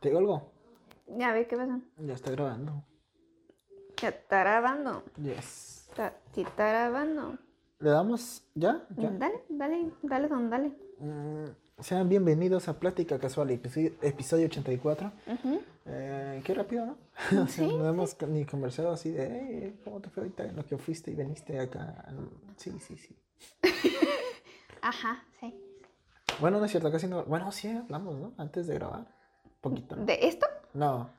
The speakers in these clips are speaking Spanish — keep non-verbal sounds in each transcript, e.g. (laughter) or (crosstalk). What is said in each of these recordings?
¿Te digo algo? Ya ve qué pasa. Ya está grabando. Ya está grabando. Yes. Está, sí está grabando. ¿Le damos ya? ¿Ya? Dale, dale, dale, don, dale. Mm, sean bienvenidos a Plática Casual, episodio, episodio 84. Ujú. Eh, qué rápido, ¿no? (laughs) O sea, Sí, no hemos ni conversado así de, "Hey, ¿cómo te fue ahorita en lo que fuiste y viniste acá? Sí, sí, sí. (laughs) Ajá, sí. Bueno, no es cierto, casi no. Bueno, sí hablamos, ¿no? Antes de grabar. Poquito. ¿De esto? No.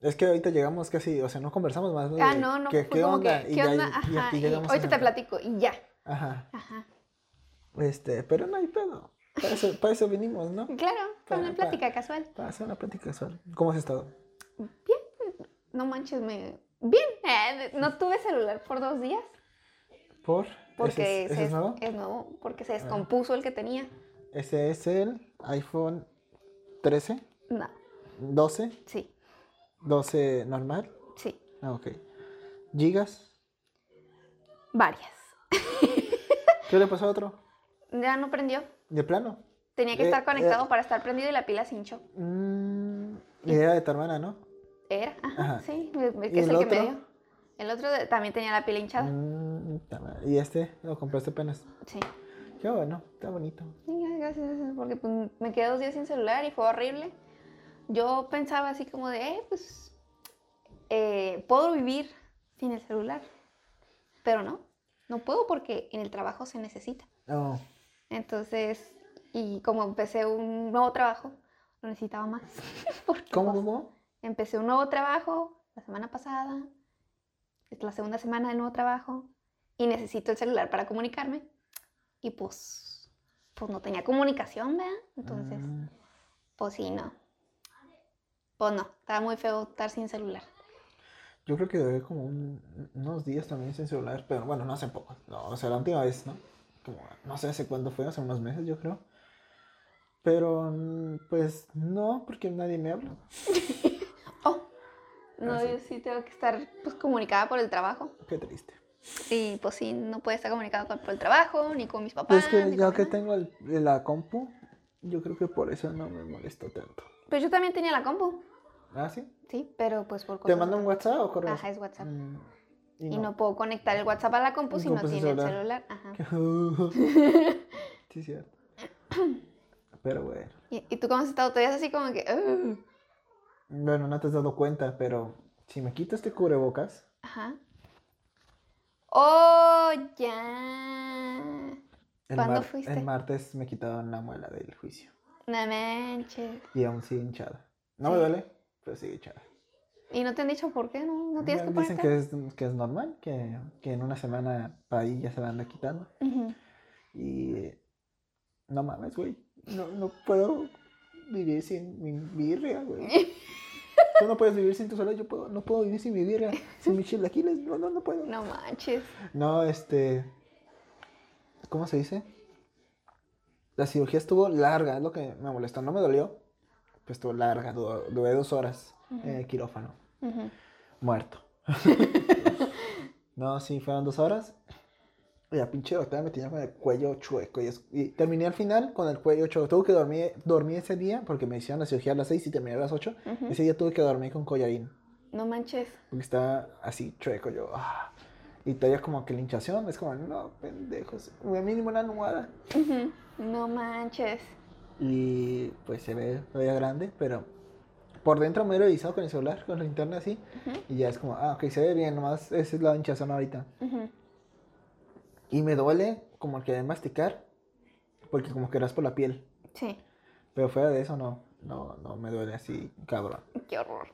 Es que ahorita llegamos casi, o sea, no conversamos más. Ah, de no, no. ¿Qué, fue qué onda? que, Y ¿qué ya- onda? y Ajá. aquí y llegamos ahorita te platico y ya. Ajá. Ajá. Este, pero no hay pedo. Para eso, para eso vinimos, ¿no? Claro, fue Pa- una plática casual. Para hacer una plática casual. ¿Cómo has estado? No manches, me. Bien. eh, no tuve celular por dos días. ¿Por? Porque ¿Ese es, ese se es nuevo? es nuevo, porque se descompuso el que tenía. Ese es el iPhone 13, No, 12, sí, 12 normal. sí. Ah, ok. ¿Gigas? Varias. (laughs) ¿Qué le pasó a otro? Ya no prendió. ¿De plano? Tenía que Eh, estar conectado eh. para estar prendido y la pila se hinchó. Mm, y era de tu hermana, ¿no? Era, ajá, Ajá. sí, el ¿Y que es el el que me otro? dio. El otro de- también tenía la pila hinchada. Mm. ¿Y este? ¿Lo compraste apenas? Sí. Qué bueno, está bonito. Gracias, gracias, porque pues, me quedé dos días sin celular y fue horrible. Yo pensaba así como de, eh, pues, eh, puedo vivir sin el celular. Pero no, no puedo porque en el trabajo se necesita. Oh, Entonces, y como empecé un nuevo trabajo, lo necesitaba más. (laughs) ¿Cómo, cómo? Empecé un nuevo trabajo la semana pasada, es la segunda semana del nuevo trabajo, y necesito el celular para comunicarme. Y pues, pues no tenía comunicación, ¿verdad? Entonces, Mm, pues sí, no. Pues no, estaba muy feo estar sin celular. yo creo que duré como un- unos días también sin celular, pero bueno, no hace poco. No, o sea, la última vez, ¿no? Como, no sé hace cuándo fue, hace unos meses, yo creo. Pero, mm, pues, no, porque nadie me habla. (laughs) Oh, no, Ah, yo sí tengo que estar pues comunicada por el trabajo. Qué triste. Y pues sí, no puedo estar comunicada con, por el trabajo, ni con mis papás. es que con que nada. tengo el- la compu, yo creo que por eso no me molesto tanto. Pero yo también tenía la compu, ¿Ah, sí? sí, pero pues por ¿Te cosas mando un de- WhatsApp o correo? Ajá, es WhatsApp. Mm, Y no puedo conectar el WhatsApp a la compu si no tiene el celular. Ajá. (laughs) sí, cierto. (coughs) Pero bueno. ¿Y, y tú cómo has estado? Te ves así como que... Bueno, no te has dado cuenta, pero si me quito este cubrebocas, Ajá. ¡Oh, ya! ¿Cuándo fuiste? el martes me quitaron la muela del juicio. No manches. Y aún sigue hinchada. No me duele, pero sigue hinchada. ¿Y no te han dicho por qué? ¿No, no tienes que Dicen que es, que es normal, que, que en una semana para ahí ya se la anda quitando. Y no mames, güey. No, no puedo vivir sin mi birria, güey. (laughs) Tú no puedes vivir sin tu sola, yo puedo, no puedo vivir sin mi birria, sin mis chilaquiles, no, no, no puedo. No manches. No, este. ¿Cómo se dice? La cirugía estuvo larga, es lo que me molestó. No me dolió, pues estuvo larga, du- duré dos horas en el quirófano, muerto. (laughs) no, sí, fueron dos horas. Y la pinche doctora me tenía con el cuello chueco. Y, es- y terminé al final con el cuello chueco. Tuve que dormir, dormí ese día porque me hicieron la cirugía a las 6 y terminé a las 8. Ujú. Ese día tuve que dormir con collarín. No manches. Porque estaba así chueco yo. ah. Y todavía como que la hinchación. Es como, no, pendejos. Güey, mínimo una almohada. Ujú. No manches. Y pues se ve todavía grande, pero por dentro me he revisado con el celular, con la linterna así. Ujú. Y ya es como, ah, ok, se ve bien, nomás esa es la hinchazón ahorita. Y me duele como el que de masticar, porque como que por la piel. Sí. Pero fuera de eso no, no, no me duele así, cabrón. Qué horror.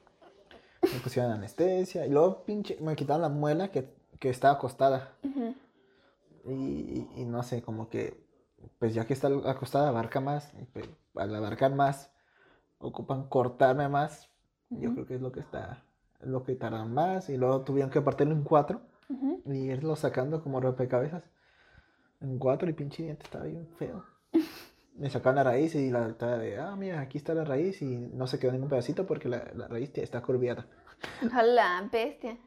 Me pusieron anestesia y luego pinche, me quitaron la muela que, que estaba acostada. Ujú. Y, y- y no sé, como que, pues ya que está acostada, abarca más. Y pues, al abarcar más, ocupan cortarme más. Yo creo que es lo que está, es lo que tardan más. Y luego tuvieron que partirlo en cuatro Ujú. y irlo sacando como rompecabezas. En cuatro y pinche diente estaba bien feo. (laughs) Me sacaron la raíz y la doctora de, ah, mira, aquí está la raíz y no se quedó ningún pedacito porque la, la raíz está curviada. Hola, bestia.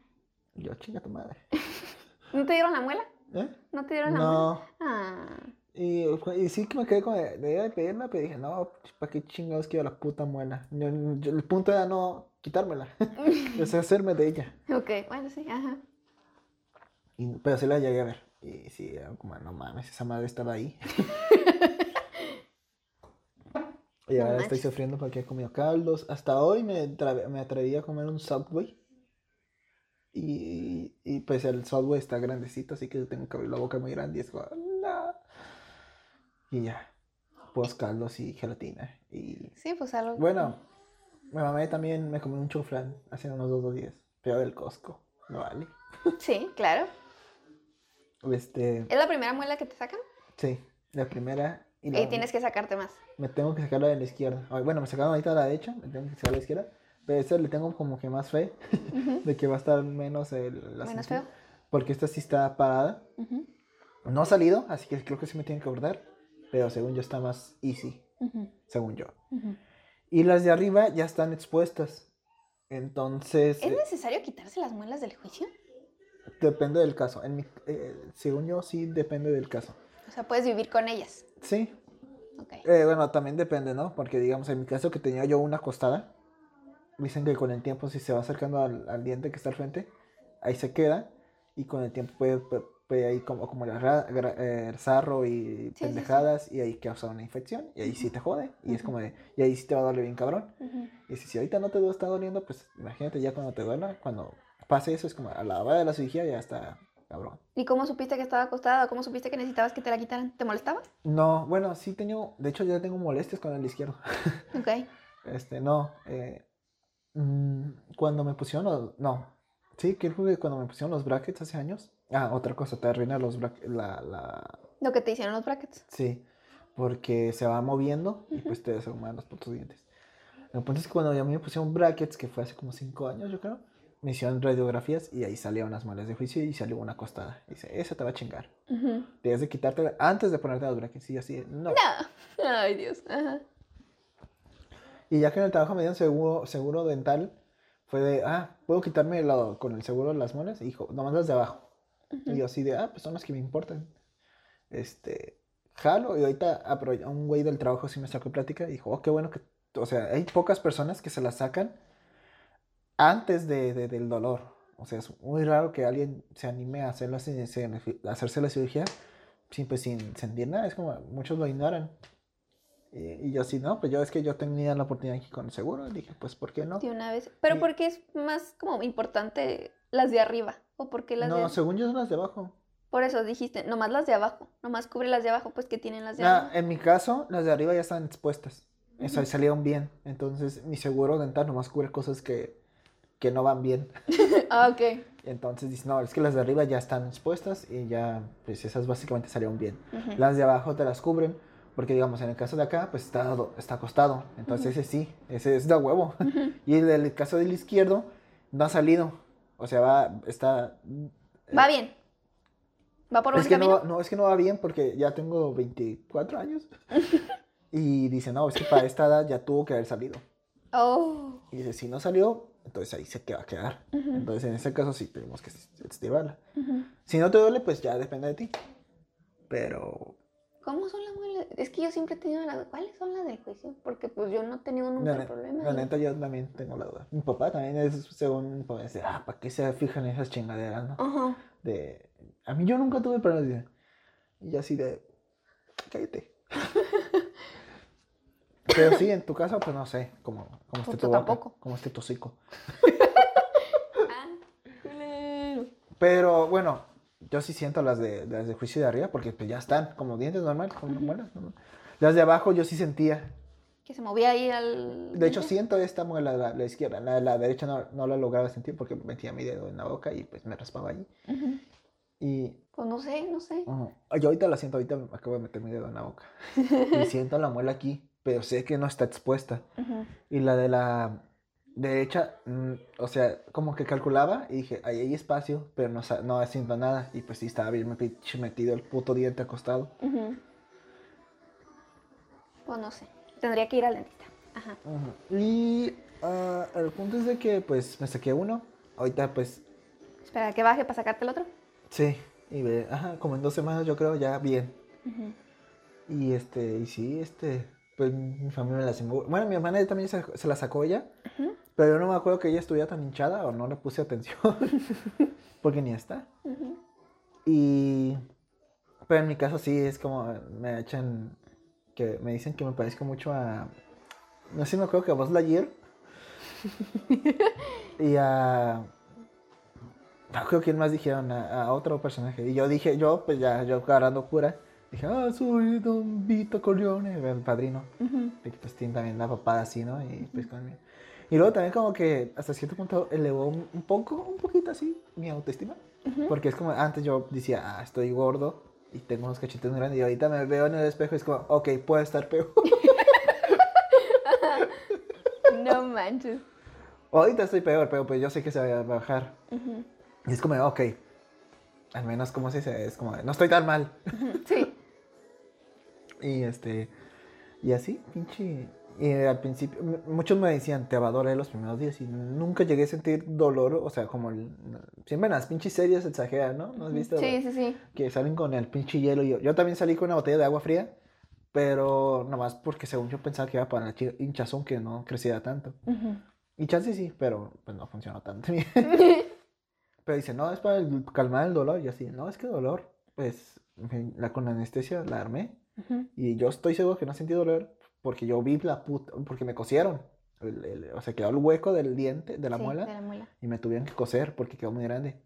Yo, chinga tu madre. (laughs) ¿No te dieron la muela? ¿Eh? ¿No te dieron la muela? Ah. Y, y sí que me quedé con la idea de pedirla, pero dije, no, ¿para qué chingados quiero la puta muela? Yo- yo- el punto era no quitármela, (laughs) deshacerme de ella. Ok, bueno, sí, ajá. Y- pero sí la llegué a ver. Y sí, era como, no mames, esa madre estaba ahí. (laughs) y No ahora estoy sufriendo porque he comido caldos. Hasta hoy me, me atreví a comer un Subway. Y, y pues el Subway está grandecito, así que tengo que abrir la boca muy grande. Y es como, no. Y ya, pues caldos y gelatina. Y Sí, pues algo. bueno, mi mamá también me comió un chuflán hace unos dos, dos días. Pero del Costco, no vale. Sí, claro. Este, ¿Es la primera muela que te sacan? sí, la primera. Y, tienes que sacarte más. Me tengo que sacar la de la izquierda. Bueno, me sacaron ahorita la derecha, me tengo que sacar la izquierda. Pero esta le tengo como que más fe (laughs) de que va a estar menos el. la Menos feo. Porque esta sí está parada. No ha salido, así que creo que sí me tienen que abordar. Pero según yo está más easy, según yo. Y las de arriba ya están expuestas. Entonces, ¿Es eh, necesario quitarse las muelas del juicio? Depende del caso. En mi, eh, según yo, sí depende del caso. O sea, puedes vivir con ellas. Sí. Eh, bueno, también depende, ¿no? Porque, digamos, en mi caso que tenía yo una acostada, dicen que con el tiempo, si se va acercando al, al diente que está al frente, ahí se queda, y con el tiempo puede, puede, puede ahí como, como el sarro y Sí, sí, pendejadas, y ahí causa una infección, y ahí sí te jode, y es como de, y ahí sí te va a doler bien cabrón. Y si, si ahorita no te está doliendo, pues imagínate ya cuando te duela, cuando pase eso, es como a la hora de la cirugía ya está cabrón. ¿Y cómo supiste que estaba acostada? ¿Cómo supiste que necesitabas que te la quitaran? ¿Te molestaba? No, bueno, sí tengo, de hecho ya tengo molestias con el izquierdo. (laughs) Ok. Este, no. eh, mm, cuando me pusieron los. No. Sí, creo que cuando me pusieron los brackets hace años. Ah, otra cosa, te arruina los brackets. La, la. Lo que te hicieron los brackets. Sí. Porque se va moviendo y pues te desarman los putos dientes. El punto es que cuando a mí me pusieron brackets, que fue hace como 5 años, yo creo, me hicieron radiografías y ahí salieron las muelas de juicio y salió una acostada. Y dice, esa te va a chingar. Ujú. Debes de quitártela antes de ponerte los brackets. Y yo así, no. No. Ay, Dios. Ajá. Y ya que en el trabajo me dieron seguro, seguro dental, fue de, ah, ¿puedo quitarme lo- con el seguro las muelas? Y dijo, nomás las de abajo. Y yo así de, ah, pues son las que me importan. Este, jalo. Y ahorita apro- un güey del trabajo sí me sacó plática y dijo, oh, qué bueno que, o sea, hay pocas personas que se las sacan antes de, de- del dolor. O sea, es muy raro que alguien se anime a, hacer la, ci- se- a hacerse la cirugía sin, pues, sin sentir nada. Es como, muchos lo ignoran. Y, y yo así, no, pues yo es que yo tenía la oportunidad aquí con el seguro. Y dije, pues, ¿por qué no? De una vez. Pero Y- ¿por qué es más como importante las de arriba? ¿O por qué las No, de según yo son las de abajo. Por eso dijiste, nomás las de abajo. Nomás cubre las de abajo, pues que tienen las de Nah, abajo. en mi caso, las de arriba ya están expuestas. Eso, Ujú. salieron bien. Entonces, mi seguro dental nomás cubre cosas que, que no van bien. (laughs) Ah, ok. Entonces, dice, no, es que las de arriba ya están expuestas y ya, pues esas básicamente salieron bien. Las de abajo te las cubren, porque digamos, en el caso de acá, pues está, está acostado. Entonces, ese sí, ese es de huevo. (laughs) Y el del caso del izquierdo, no ha salido. O sea, va, está... Va bien. Va por buen Es que camino. no, no, es que no va bien porque ya tengo 24 años. (laughs) y dice, no, es que para esta edad ya tuvo que haber salido. Oh. Y dice, si no salió, entonces ahí se va a quedar. Entonces en ese caso sí tenemos que estivarla. Ujú. Si no te duele, pues ya depende de ti. Pero ¿Cómo son las muelas? Es que yo siempre he tenido la ¿Cuáles son las del juicio? Porque pues yo no he tenido nunca la, el problema. la neta yo también tengo la duda. Mi papá también es, según mi papá, dice, ah, ¿para qué se fijan esas chingaderas, no? Ajá. De... A mí yo nunca tuve problemas. Y así de... Cállate. (laughs) Pero sí, en tu casa, pues no sé, cómo, cómo esté Pues tu boca, tampoco. cómo esté tu hocico. (laughs) Ah. Pero bueno, yo sí siento las de, las de juicio de arriba porque pues ya están como dientes normales, como muelas, normal. Las de abajo yo sí sentía. Que se movía ahí al. De hecho, siento esta muela, la, la izquierda. La, la derecha no, no la lograba sentir porque metía mi dedo en la boca y pues me raspaba ahí. Ujú. Y Pues no sé, no sé. yo ahorita la siento, ahorita me acabo de meter mi dedo en la boca. (laughs) y siento la muela aquí, pero sé que no está expuesta. Y la de la derecha, mm, o sea, como que calculaba y dije, ahí hay espacio, pero no, no siento nada. Y pues sí, estaba bien metido el puto diente acostado. Ujú. Pues no sé. Tendría que ir al dentista. Ajá. Ujú. Y ah, el punto es de que pues me saqué uno. Ahorita pues Espera, que baje para sacarte el otro. sí. Y ve, ajá, como en dos semanas yo creo ya bien. Y este, y sí, este, pues mi familia me lastimó. Bueno, mi hermana también se, se la sacó ella, pero yo no me acuerdo que ella estuviera tan hinchada o no le puse atención, (laughs) porque ni está. Y, pero en mi caso sí, es como, me echan, que me dicen que me parezco mucho a, no sé si me acuerdo que a Buzz Lightyear. (laughs) y a, no creo que más dijeron, a, a otro personaje. Y yo dije, yo pues ya, yo agarrando cura, dije, ah, soy Don Vito Corleone, el padrino. Ujú. Y pues tiene también la papada así, ¿no? Y pues conmigo. Y luego también como que hasta cierto punto elevó un, un poco, un poquito así, mi autoestima. Porque es como, antes yo decía, ah, estoy gordo y tengo unos cachetes muy grandes. Y ahorita me veo en el espejo y es como, ok, puede estar peor. (laughs) No manches. ahorita estoy peor, pero pues yo sé que se va a bajar. Y es como, ok, al menos como se dice, es como, no estoy tan mal. Sí. Y este, y así, pinche. Y al principio, muchos me decían, te va a doler los primeros días. Y nunca llegué a sentir dolor, o sea, como el, siempre en las pinches series se exageran, ¿no? ¿No has visto? Sí, sí, sí. Que salen con el pinche hielo. Yo, yo también salí con una botella de agua fría, pero nomás porque según yo pensaba que iba para el hinchazón que no creciera tanto. Ujú. Y chance sí, pero pues no funcionó tanto bien. (laughs) (laughs) Pero dice, no, es para el- calmar el dolor. Y así, no, es que dolor, pues la con anestesia la armé. Y yo estoy seguro que no sentí dolor porque yo vi la puta, porque me cosieron. El- el- o sea, quedó el hueco del diente, de la Sí, muela, de la muela. y me tuvieron que coser porque quedó muy grande.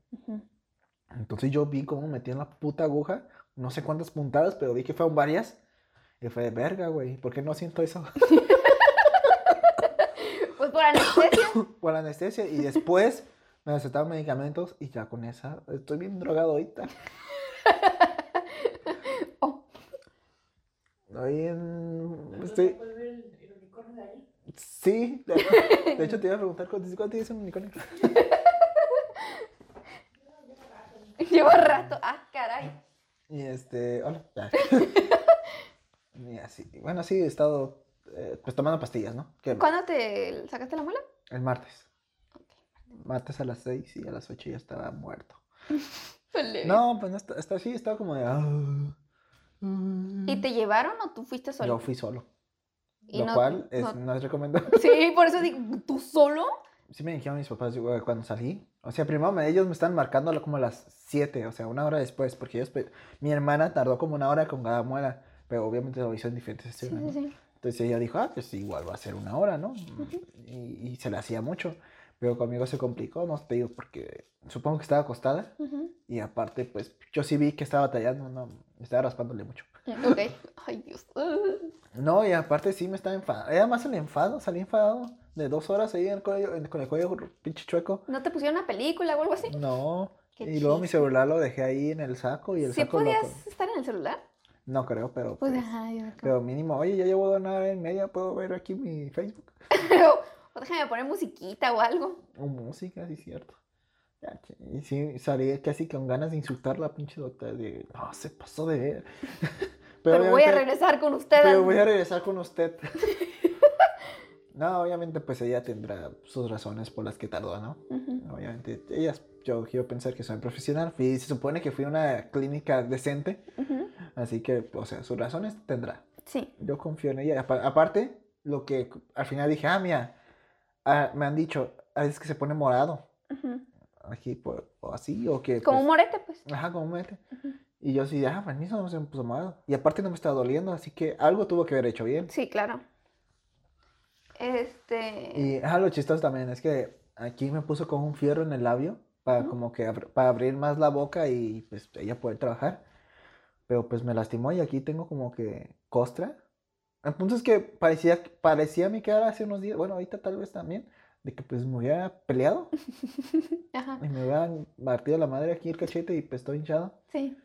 Entonces yo vi cómo metían la puta aguja, no sé cuántas puntadas, pero vi que fueron varias. Y fue de verga, güey, ¿por qué no siento eso? (laughs) Pues por anestesia. (coughs) Por anestesia. Y después me recetaron medicamentos y ya con esa estoy bien drogado ahorita. (laughs) Ahí en... Estoy... Sí, de, de hecho te iba a preguntar cuánto, cuánto es un unicornio. (laughs) llevo rato. Ah, caray. Y este, hola. (laughs) Y así, bueno, sí, he estado eh, pues tomando pastillas, ¿no? ¿Cuándo te sacaste la muela? el martes. Martes a las 6 y a las 8 ya estaba muerto. (laughs) No, pues no, está, está así, estaba como de... ah, ¿Y te llevaron o tú fuiste solo? Yo fui solo. Y Lo no- cual es, no- no es recomendable. Sí, por eso digo, ¿tú solo? Sí me dijeron mis papás cuando salí. O sea, primero me- ellos me están marcando a lo- como a las 7, o sea, una hora después, porque ellos, mi hermana tardó como una hora con cada muela, pero obviamente lo hizo en diferentes Sí, sí, ¿no? Entonces ella dijo, ah, pues igual va a ser una hora, ¿no? y, y se le hacía mucho. Pero conmigo se complicó, no te digo, porque supongo que estaba acostada Ujú. y aparte, pues yo sí vi que estaba batallando, no, me estaba raspándole mucho. (laughs) Ok. Ay, Dios. Uh. No, y aparte sí me estaba enfadando. Era más el enfado, salí enfadado de dos horas ahí en el cuello, en- con el cuello pinche chueco. ¿No te pusieron una película o algo así? No. Qué y luego mi celular lo dejé ahí en el saco y el ¿Sí saco podías estar en el celular? No creo, pero... Pues, pues, ajá, pero mínimo, oye, ya llevo una hora y media, ¿puedo ver aquí mi Facebook? (laughs) O déjame poner musiquita o algo. O música, sí, cierto. Y sí, salí casi con ganas de insultar a la pinche doctora de... No, se pasó de ver. (laughs) Pero, voy a regresar con ustedes. Pero voy a regresar con usted. (laughs) no, obviamente pues ella tendrá sus razones por las que tardó, ¿no? Ujú. Obviamente, ellas, yo quiero pensar que soy profesional. Fui, se supone que fui a una clínica decente, Ujú. así que, o sea, sus razones tendrá. Sí. Yo confío en ella. Apa- aparte, lo que al final dije, ah, mira, ah, me han dicho, a veces que se pone morado, aquí, por, o así, o que... Como un pues, morete, pues. Ajá, como mete. Ujú. Y yo sí, ah, permiso, no se me puso morado. Y aparte no me estaba doliendo, así que algo tuvo que haber hecho bien. Sí, claro. Este. Y ah, lo chistoso también es que aquí me puso con un fierro en el labio para como que para abrir más la boca y pues ella poder trabajar. Pero pues me lastimó y aquí tengo como que costra. El punto es que parecía, parecía mi cara hace unos días, bueno, ahorita tal vez también, de que pues me hubiera peleado (laughs) Ajá. y me hubieran partido la madre aquí el cachete y pues estoy hinchado. Sí.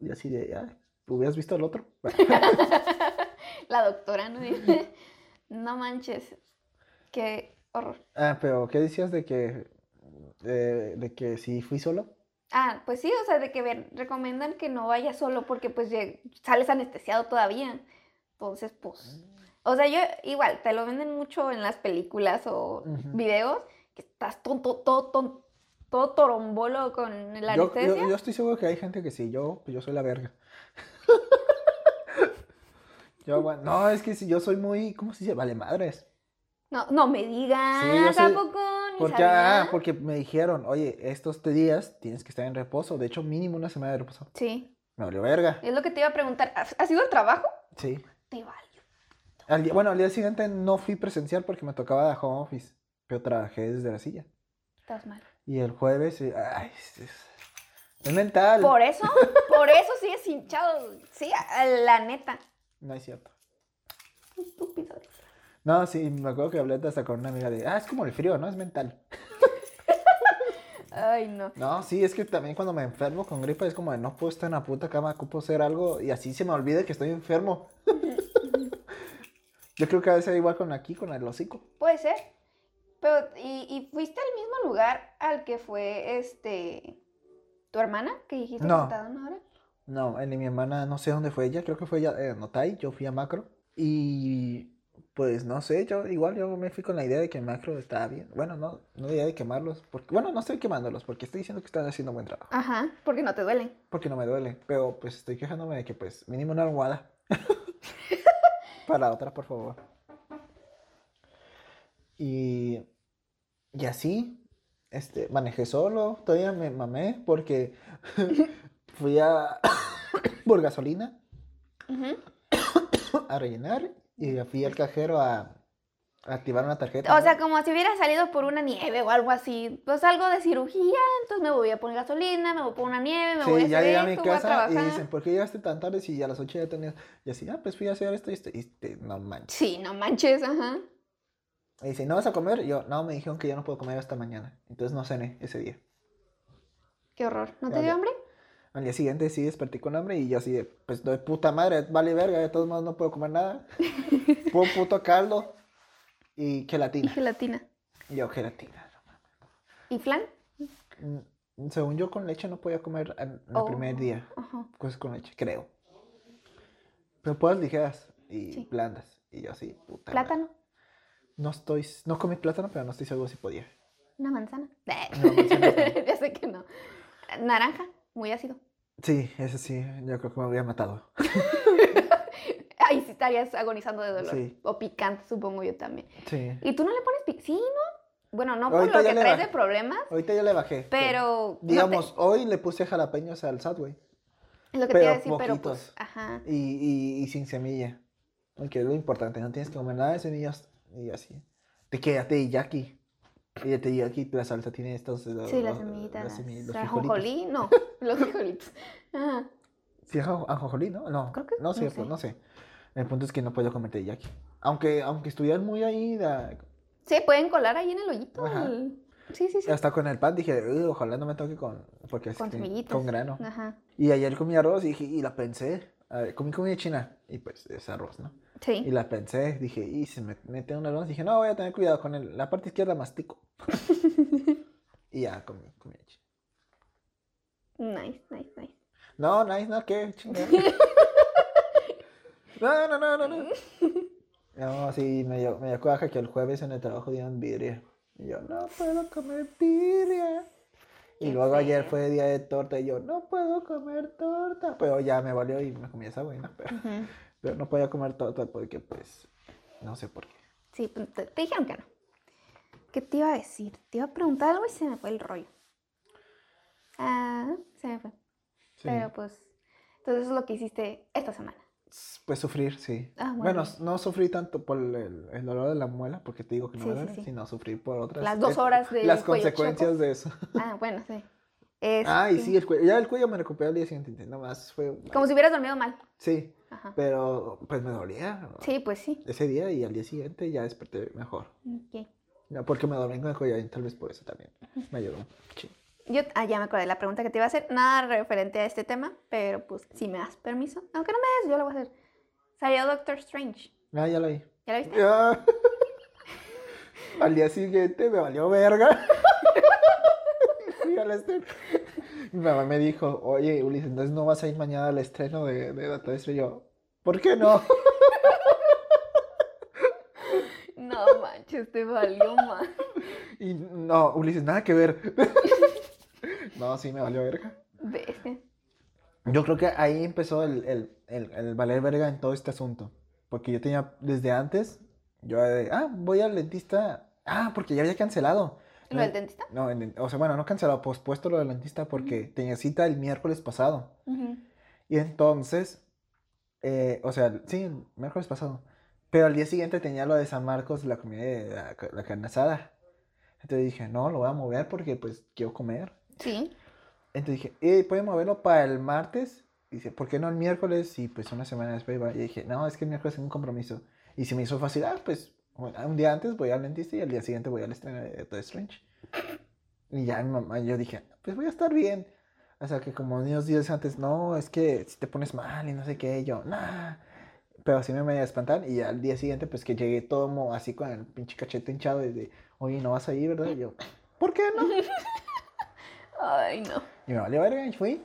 Y así de, ay, ¿hubieras visto al otro? (laughs) (laughs) La doctora, ¿no? no manches. Qué horror. Ah, pero ¿qué decías de que, de, de que si fui solo? Ah, pues sí, o sea, de que ver, recomiendan que no vayas solo porque pues sales anestesiado todavía. Entonces, pues, o sea, yo igual, te lo venden mucho en las películas o videos, que estás tonto, todo, todo, todo torombolo con la Yo, yo- anestesia. yo estoy seguro que hay gente que sí, yo, pues yo soy la verga. (laughs) Yo, bueno, no, es que si yo soy muy, ¿cómo se dice? Vale madres. No, no me digas, Sí, soy- tampoco ni Porque, ah, porque me dijeron, oye, estos días tienes que estar en reposo. De hecho, mínimo una semana de reposo. Sí, Me valió verga. es lo que te iba a preguntar. ¿Has has ido al trabajo? Sí. Te valió. Bueno, al día siguiente no fui presencial porque me tocaba de home office. Pero trabajé desde la silla. Estás mal. Y el jueves, eh, ay, es, mental. Por eso, por eso sigues hinchado. Sí, la neta. No es cierto. Estúpido. No, sí, me acuerdo que hablé hasta con una amiga de, ah, es como el frío, ¿no? Es mental. (laughs) Ay, no. No, sí, es que también cuando me enfermo con gripa es como de, no puedo estar en la puta cama, ocupo hacer algo y así se me olvida que estoy enfermo. (laughs) Yo creo que a veces igual con aquí, con el hocico. Puede ser. Pero, ¿y, y fuiste al mismo lugar al que fue este tu hermana? Que dijiste No. que estaba una hora. No, de mi hermana, no sé dónde fue ella, creo que fue ella en Otay, yo fui a Macro. Y pues no sé, yo igual yo me fui con la idea de que Macro estaba bien. Bueno, no, no idea de quemarlos, porque, bueno, no estoy quemándolos, porque estoy diciendo que están haciendo buen trabajo, Ajá, porque no te duelen. porque no me duele, pero pues estoy quejándome de que pues mínimo una almohada. (laughs) Para otra, por favor. Y, y así, este, manejé solo, todavía me mamé porque (laughs) fui a (coughs) por gasolina (coughs) a rellenar y fui al cajero a activar una tarjeta. O sea, como si hubiera salido por una nieve o algo así. Pues algo de cirugía, entonces me voy a poner gasolina, me voy a poner una nieve, me voy a Sí, hacer ya llegué a mi casa y dicen, ¿por qué llegaste tan tarde si a las 8 ya tenías? Y así, ah, pues fui a hacer esto y esto. Y este, no manches. Sí, no manches, ajá. Y dice, ¿no vas a comer? Y yo, no, me dijeron que ya no puedo comer hasta mañana. Entonces no cené ese día. Qué horror. ¿No te dio hambre? Al día siguiente sí desperté con hambre y yo así de, pues de puta madre, vale verga, de todos modos no puedo comer nada. (laughs) Puro puto caldo y Y gelatina. gelatina. Y yo, gelatina. ¿Y flan? Mm, Según yo con leche no podía comer el Oh. primer día. Ajá. Cosas con leche, creo. Pero puras ligeras y Sí. blandas. Y yo así, puta. madre. ¿Plátano? No estoy, no comí plátano, pero no estoy seguro si podía. ¿Una manzana? (laughs) No, manzana no. (laughs) ya sé que no. Naranja, muy ácido. Sí, ese sí, yo creo que me habría matado. (laughs) Estarías agonizando de dolor. Sí. O picante, supongo yo también. Sí. ¿Y tú no le pones pic? Sí, ¿no? Bueno, no por Ahorita lo ya que traes de problemas, Ahorita ya le bajé. pero... no te- Digamos, hoy le puse jalapeños al Subway. es lo que te iba a decir, pero pues... Ajá. Y, y, y sin semilla. Porque es lo importante, no tienes que comer nada de semillas y así. Te queda teriyaki. Y de teriyaki la salsa tiene estos... los- Sí, las semillitas. las semillas, los ajonjolí, no, (laughs) los frijolitos. Ajá. Sí, ajo- ajonjolí, ¿no? No, Creo que- no sé, no pues sé. no sé. El punto es que no puedo comer teriyaki. Aunque, aunque estuvieran muy ahí, da- Sí, pueden colar ahí en el hoyito. Ajá. el- Sí, sí, sí. hasta con el pan dije, "Uy, ojalá no me toque con... Porque Con semillitas. con grano. Ajá. Y ayer comí arroz y dije, y la pensé. A ver, comí comida china y pues es arroz, ¿no? Y Sí. la pensé, dije, y se me mete un arroz. Dije, no, voy a tener cuidado con el, la parte izquierda mastico. (laughs) y ya comí comida china. Nice, nice, nice. No, nice, no, qué chingada. (laughs) no, no, no, no, no. (laughs) No, sí, me dio, me dio coraje que el jueves en el trabajo dieron birria. Y yo, no puedo comer birria. Y luego ayer fue día de torta y yo, no puedo comer torta. Pero ya me valió y me comí esa buena. Pero, pero no podía comer torta porque, pues, no sé por qué. Sí, te, te dijeron que no. ¿Qué te iba a decir? Te iba a preguntar algo y se me fue el rollo. Ah, se me fue. Sí. Pero pues, entonces eso es lo que hiciste esta semana. Pues sufrir, sí. Ah, bueno, bueno. no sufrí tanto por el, el dolor de la muela, porque te digo que no Sí, me duele, sí. sino sufrir por otras. Las dos es- horas del Las consecuencias de eso. (laughs) Ah, bueno, sí. (laughs) Este, Ah, y sí, el cuello. Ya el cuello me recuperé al día siguiente. Nomás fue. Como si hubieras dormido mal. Sí, Ajá. pero pues me dolía. Sí, pues sí. Ese día y al día siguiente ya desperté mejor. Ok. Ya, porque me dormí con el cuello, y tal vez por eso también. Me ayudó. Sí. Yo, ah, ya me acordé de la pregunta que te iba a hacer. Nada referente a este tema, pero pues si me das permiso. Aunque no me des, yo lo voy a hacer. Salió Doctor Strange. Ah, ya lo vi. ¿Ya lo viste? Ya. (laughs) al día siguiente me valió verga. (laughs) Fui al estreno. Mi mamá me dijo, oye, Ulises, entonces no vas a ir mañana al estreno de, de Doctor Strange. Y yo, ¿por qué no? (laughs) No manches, te valió mal. Y no, Ulises, nada que ver. No, sí, me valió verga. Bestia. Yo creo que ahí empezó el, el, el, el valer verga en todo este asunto. porque yo tenía desde antes, yo de, ah, voy al dentista. Ah, porque ya había cancelado. ¿Lo del dentista? No, en o sea, bueno, no cancelado, pospuesto lo del dentista porque tenía cita el miércoles pasado. Y entonces, eh, o sea, sí, el miércoles pasado. Pero al día siguiente tenía lo de San Marcos, la comida de la, la carne asada. Entonces dije, no, lo voy a mover porque pues quiero comer. Sí. Entonces dije, eh, ¿puede moverlo para el martes? Y dice, ¿por qué no el miércoles? Y pues una semana después iba. Y dije, no, es que el miércoles tengo un compromiso. Y se me hizo fácil, ah, pues un día antes voy al dentista y al día siguiente voy al estreno de Doctor Strange. Y ya mi mamá, yo dije, pues voy a estar bien. O sea, que como unos días antes, no, es que si te pones mal y no sé qué, y yo, nah. Pero así me medio espantar y al día siguiente, pues que llegué todo así con el pinche cachete hinchado y de, oye, no vas a ir, ¿verdad? Y yo, ¿por qué no? (laughs) Ay, no. Y me valió verga y fui.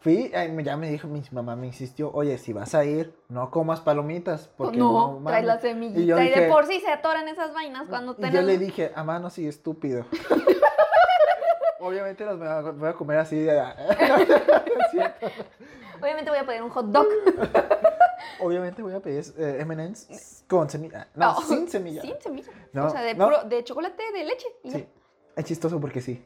Fui, ay, ya me dijo, mi mamá me insistió, oye, si vas a ir, no comas palomitas, porque no, no, trae la mames". semillita. Y de por sí se atoran esas vainas cuando Y tenemos... yo le dije, a mano, sí, estúpido. (laughs) Obviamente las voy a, comer así de... (laughs) Obviamente voy a pedir un hot dog. (laughs) Obviamente voy a pedir eh, M&M's con semilla. No, sin semilla. Sin semilla. No, o sea, de, no. puro, de chocolate, de leche. Sí, es chistoso porque sí.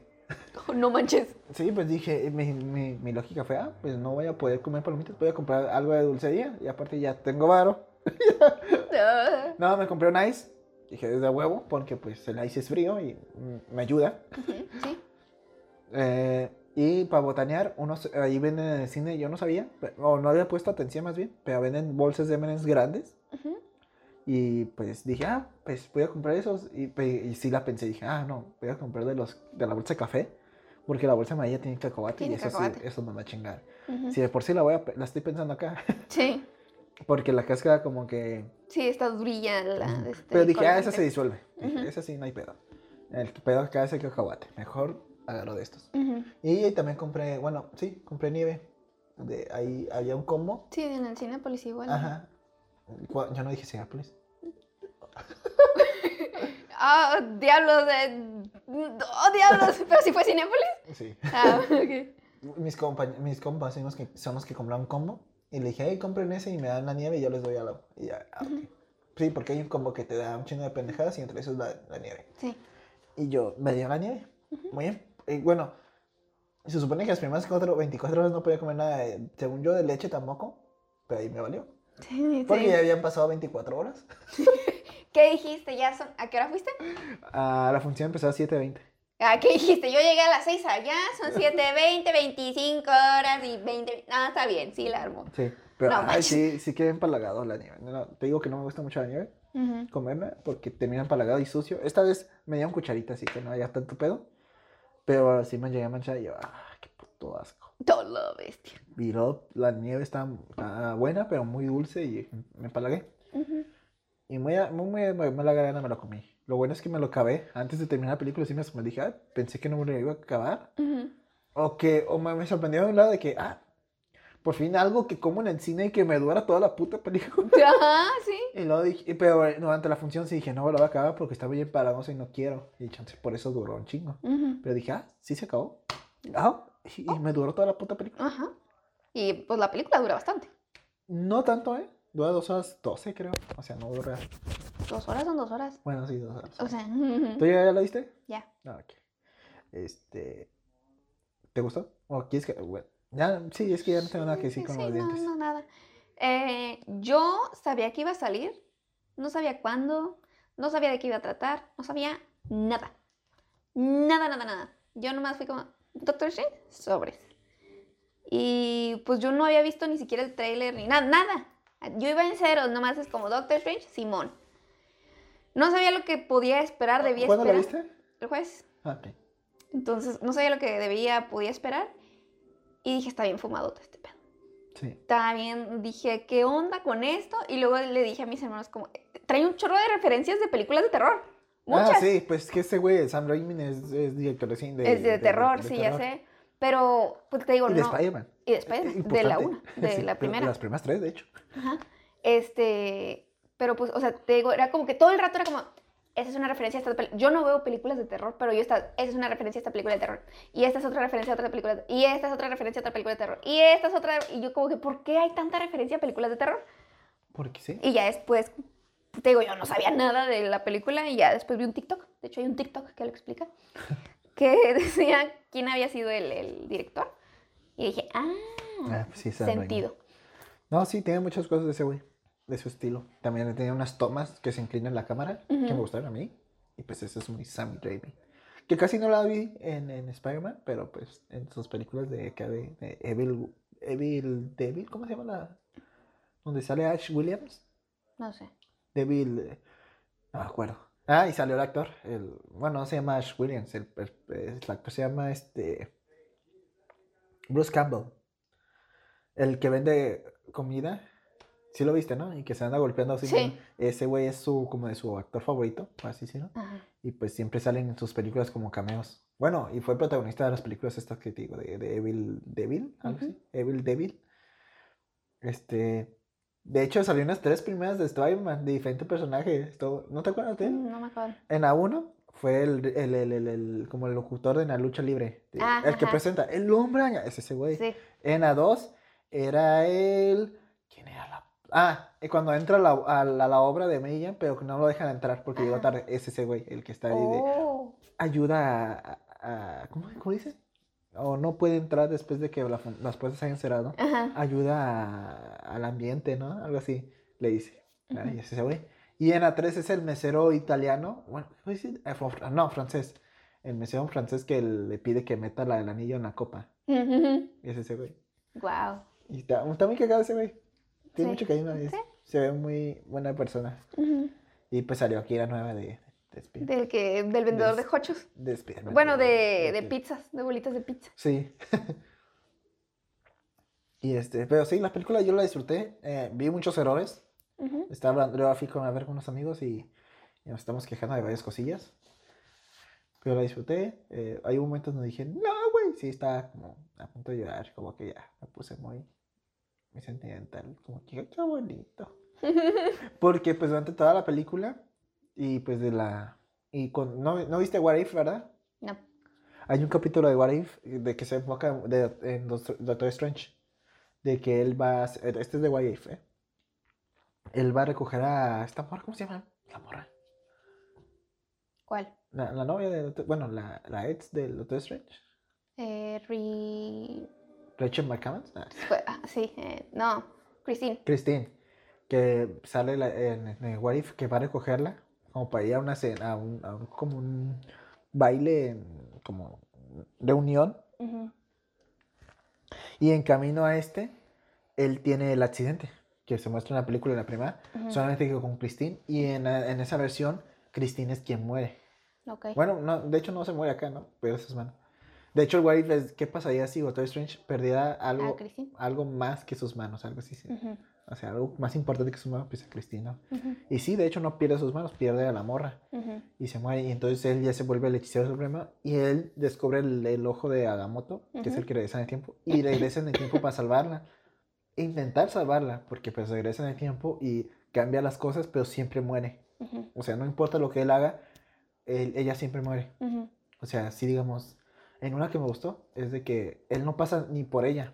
(laughs) No manches. Sí, pues dije, mi, mi, mi lógica fue, ah, pues no voy a poder comer palomitas, voy a comprar algo de dulcería y aparte ya tengo varo. (laughs) Ah. No, me compré un ice. Dije, desde huevo, porque pues el ice es frío y mm, me ayuda. Sí. Eh, y para botanear, unos, ahí venden en el cine, yo no sabía, o no había puesto atención más bien, pero venden bolsas de M&M's grandes. Y pues dije, ah, pues voy a comprar esos. Y, y sí la pensé, dije, ah, no, voy a comprar de, los, de la bolsa de café, porque la bolsa amarilla tiene cacahuate Tiene y eso cacahuate. sí, eso me va a chingar. Si de por sí la, voy a, la estoy pensando acá, (laughs) Sí. porque la cáscara como que... Sí, está durilla la. este, pero dije, ah, esa se disuelve. Dije, esa sí, no hay pedo. El pedo acá es el cacahuate. Mejor agarro de estos. Y también compré, bueno, sí, compré nieve. De ahí había un combo. Sí, en el Cinépolis igual. Ajá. Yo no dije Cinepolis. (laughs) Ah, diablos. de- Oh, diablos. (laughs) Pero si fue Cinépolis. Sí. Ah, ok. Mis, compa- mis compas son los, que, son los que compraron combo. Y le dije, hey, compren ese y me dan la nieve y yo les doy a la. Y ya, ah. Sí, porque hay un combo que te da un chingo de pendejadas y entre esos la, la nieve. Sí. Y yo me dio la nieve. Muy bien. Y bueno, se supone que las primeras cuatro, 24 horas no podía comer nada, de- según yo, de leche tampoco. Pero ahí me valió. Sí, Porque sí. ya habían pasado 24 horas. (laughs) ¿Qué dijiste? ¿Ya son... ¿A qué hora fuiste? Ah, la función empezó a 7.20. ¿A qué dijiste? Yo llegué a las 6 allá, son 7, 20, 25 horas y 20... No, está bien, sí la armo. Sí. Pero No ay, sí, sí quedé empalagado la nieve. No, te digo que no me gusta mucho la nieve, Ujú. comerla, porque termina empalagado y sucio. Esta vez me dieron cucharita, así que no había tanto pedo. Pero sí me llegué a manchar y yo, ah, qué puto asco. Todo lo bestia. Y luego la nieve está ah, buena, pero muy dulce y me empalagué. Ujú. Y muy, muy, muy, mala gana me lo comí. Lo bueno es que me lo acabé. Antes de terminar la película, sí me, dije, ah, pensé que no me lo iba a acabar. O que, o me, me sorprendió de un lado de que, ah, por fin algo que como en el cine y que me dura toda la puta película. (laughs) Ajá, sí. Y luego dije, pero eh, durante la función sí dije, no me lo voy a acabar porque está bien paradoso y no quiero. Y chance, por eso duró un chingo. Pero dije, ah, sí se acabó. Ah, y, y me duró toda la puta película. Ajá. Y pues la película dura bastante. No tanto, ¿eh? Dura dos horas doce, creo. O sea, no dura. Dos horas son dos horas. Bueno, sí, dos horas. O sea, (laughs) ¿Tú (laughs) ya, ya la viste? ya. Ah, ok. Este. ¿Te gustó? ¿O quieres que.? Bueno, ya, sí, es que ya no tengo nada que decir Sí, con sí, los no, dientes. no, nada. Eh, yo sabía que iba a salir, no sabía cuándo, no sabía de qué iba a tratar, no sabía nada. Nada, nada, nada. Yo nomás fui como, Doctor Strange, sobres. Y pues yo no había visto ni siquiera el tráiler ni nada, nada. Yo iba en cero, nomás es como Doctor Strange, Simón. No sabía lo que podía esperar, debía ¿Cuándo la esperar. viste? El jueves. Ah, ok. Entonces, no sabía lo que debía, podía esperar. Y dije, está bien fumado todo este pedo. Sí. Está bien, dije, ¿qué onda con esto? Y luego le dije a mis hermanos como, trae un chorro de referencias de películas de terror. Muchas. Ah, sí, pues que este güey, Sam Raimi, es, es director de cine. de- es de, terror, de sí, terror. ya sé. Pero, pues te digo, Y de no. Spider-Man. y de Spider-Man, de la una, de (laughs) Sí, la primera. De las primeras tres, de hecho. Ajá. Este, pero pues, o sea, te digo, era como que todo el rato era como, esa es una referencia a esta película. Yo no veo películas de terror, pero yo esta, esa es una referencia a esta película de terror. Y esta es otra referencia a otra película de Y esta es otra referencia a otra película de terror. Y esta es otra. Y yo como que, ¿por qué hay tanta referencia a películas de terror? Porque sí. Y ya después, te digo, yo no sabía nada de la película y ya después vi un TikTok. De hecho, hay un TikTok que lo explica. (laughs) que (laughs) decía quién había sido el, el director. Y dije, ah, Ah, pues sí, sentido. No, sí, tiene muchas cosas de ese güey, de su estilo. También tenía unas tomas que se inclinan la cámara, que me gustaron a mí. Y pues eso es muy Sammy Raimi. Que casi no la vi en, en Spider-Man, pero pues en sus películas de, de, de Evil, Evil Devil, ¿cómo se llama la? Donde sale Ash Williams. No sé. Devil, eh, no me acuerdo. Ah, y salió el actor. El, bueno, no se llama Ash Williams, el, el- el actor se llama este. Bruce Campbell. El que vende comida. Sí lo viste, ¿no? Y que se anda golpeando así. Sí. Ese güey es su, como de su actor favorito, así decirlo. Ajá. Y pues siempre salen en sus películas como cameos. Bueno, y fue protagonista de las películas estas que te digo, de, de Evil Devil, algo así. Evil Devil. Este. De hecho, salió unas tres primeras de Spider-Man, de diferentes personajes. todo- ¿No te acuerdas de él? Mm, No me acuerdo. En la 1 fue el, el, el, el- como el locutor de la lucha libre. Ah, el que ajá. presenta el hombre es ese güey. Sí. En la 2 era el... ¿Quién era la...? Ah, y cuando entra a la, a la, a la obra de Milla, pero que no lo dejan entrar porque llegó tarde. Es ese güey, el que está ahí de... Oh. Ayuda a- ¿cómo, ¿Cómo dice? O no puede entrar después de que la las puertas hayan cerrado. Ajá. Ayuda a- al ambiente, ¿no? Algo así, le dice. Y es ese güey. Y en A3 es el mesero italiano. Bueno. Eh, No, francés. El mesero francés que le pide que meta la, el anillo en la copa. Ujú. Es ese güey. Wow. Y está, está muy cagado ese güey. Tiene Sí. mucho cariño. Sí. Se ve muy buena persona. Y pues salió aquí la nueva de, de, Spider- Del que, del vendedor de Des- hochos. de Spider-Man. Bueno, de, de pizzas, de bolitas de pizza. Sí. (laughs) y este, pero sí, la película yo la disfruté. eh, vi muchos errores. Ujú. Estaba hablando, yo fui con, a ver con unos amigos y, y nos estamos quejando de varias cosillas. Pero la disfruté. eh, hay momentos donde dije, no, güey. Sí, estaba como a punto de llorar. Como que ya me puse muy, muy sentimental. Como que, qué bonito. (laughs) Porque pues durante toda la película y pues de la... Y con, no, no viste What If, ¿verdad? No. Hay un capítulo de What If de que se enfoca de- en Doctor Strange. De que él va a... Este es de What If, ¿eh? Él va a recoger a esta morra, ¿cómo se llama? La morra. ¿Cuál? La, la novia de... Bueno, la, la ex del Doctor Strange. Eh, Ri- Rachel McAdams. Ah, sí, eh, no, Christine. Christine. Que sale la- en, en What If que va a recogerla. Como para ir a una cena, a un, a un- como un baile, como reunión. Ujú. Y en camino a este, él tiene el accidente, que se muestra en la película en la primera, Ujú. solamente que con Christine. Y en, en esa versión, Christine es quien muere. Ok. Bueno, no, de hecho no se muere acá, ¿no? Pero sus manos. De hecho, el What If es, ¿qué pasaría si Doctor Strange perdiera algo, algo más que sus manos? Algo así. sí. Ujú, O sea, algo más importante que sus manos, pues a Christine, ¿no? ujú, Y sí, de hecho no pierde sus manos, pierde a la morra. ujú. Y se muere. Y entonces él ya se vuelve el hechicero supremo. Y él descubre el, el ojo de Agamotto, que es el que regresa en el tiempo. Y regresa en el tiempo para salvarla. Intentar salvarla, porque pues regresa en el tiempo y cambia las cosas, pero siempre muere. O sea, no importa lo que él haga, él- ella siempre muere. O sea, sí, digamos, en una que me gustó, es de que él no pasa ni por ella.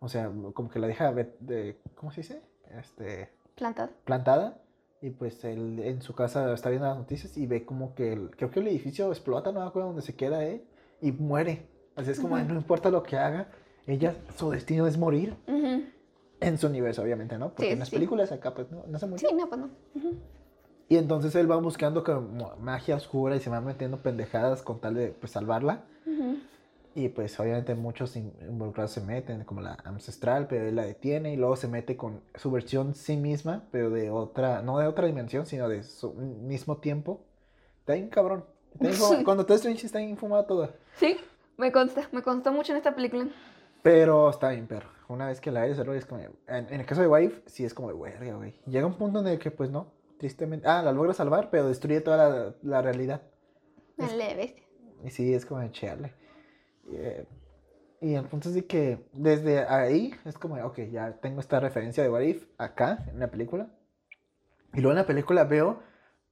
O sea, como que la deja de, de- ¿cómo se dice? Este, Plantado. plantada. Y pues él en su casa está viendo las noticias y ve como que el, creo que el edificio explota, no me acuerdo dónde se queda él, y muere. Así es como, no importa lo que haga, ella, su destino es morir. En su universo, obviamente, ¿no? Porque Sí, en las sí. películas acá, pues, no, no se murió. Sí, no, pues no. Ujú. Y entonces él va buscando como magia oscura y se va metiendo pendejadas con tal de pues, salvarla. Ujú. Y pues obviamente muchos in- involucrados se meten, como la ancestral, pero él la detiene y luego se mete con su versión sí misma, pero de otra, no de otra dimensión, sino de su mismo tiempo. Está bien cabrón. Está (laughs) bien. Cuando Test Strange está bien fumado todo. Sí, me consta, me constó mucho en esta película. Pero está bien, perro. Una vez que la ves, es como. En, en el caso de Wife, sí es como de verga, güey. Llega un punto en el que, pues no, tristemente. Ah, la logra salvar, pero destruye toda la, la realidad. Es- Dale, bestia. Y sí, es como de chearle. Y, eh, y el punto es de que desde ahí es como, ok, ya tengo esta referencia de What If acá en la película. Y luego en la película veo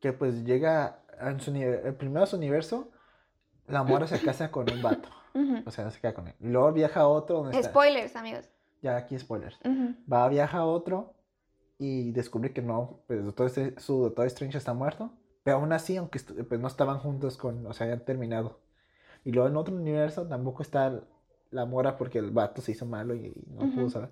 que pues llega en su, el primero a su universo, la mora se casa con un vato. (laughs) Ujú. O sea, se queda con él. Y luego viaja a otro donde está. Spoilers, amigos. Ya aquí spoilers. Ujú. Va, viaja a otro y descubre que no, pues doctor Str- su Doctor Strange está muerto. Pero aún así, aunque pues, no estaban juntos con, o sea, habían terminado. Y luego en otro universo tampoco está la mora porque el vato se hizo malo y, y no pudo Ujú. salvar.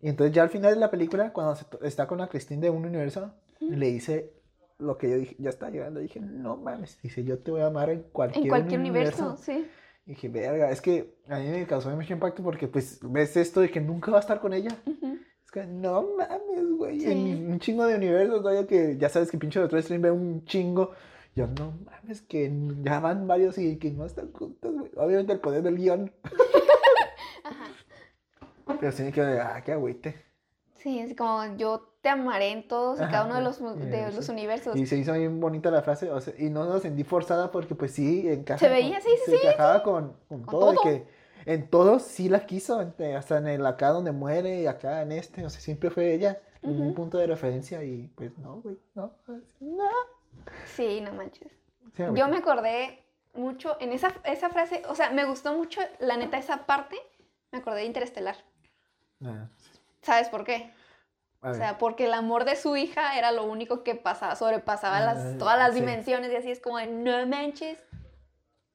Y entonces ya al final de la película, cuando se está con la Christine de un universo, Ujú. le dice lo que yo dije, ya está llegando. Dije, no mames. Dice, yo te voy a amar en cualquier, En cualquier universo, sí. Y dije, verga, es que a mí me causó mucho impacto porque pues ves esto de que nunca va a estar con ella. Ujú. Es que no mames, güey. Sí. En un chingo de universos, todavía que ya sabes que pinche Doctor Strange ve un chingo. Yo, no mames, que ya van varios y que no están juntos, güey. Obviamente el poder del guion. Ajá. Pero sí me quedé, ah, qué agüite. Sí, es como yo te amaré en todos y cada uno de los, de ya los universos. Y se hizo bien bonita la frase, o sea, y no la sentí forzada porque pues sí, encaja. Se veía, sí, sí, se sí, encajaba con, con Con todo, de todo. que en todos sí la quiso, eh, hasta en el acá donde muere y acá en este, o sea, siempre fue ella un punto de referencia y pues no, güey, no, no. Sí, no manches. Sí, Yo me acordé mucho en esa, esa frase, o sea, me gustó mucho, la neta, esa parte, me acordé de Interestelar. Ah, ¿Sabes por qué? O sea, porque el amor de su hija era lo único que pasaba, sobrepasaba las, Ah, todas las sí. dimensiones y así es como de, no manches.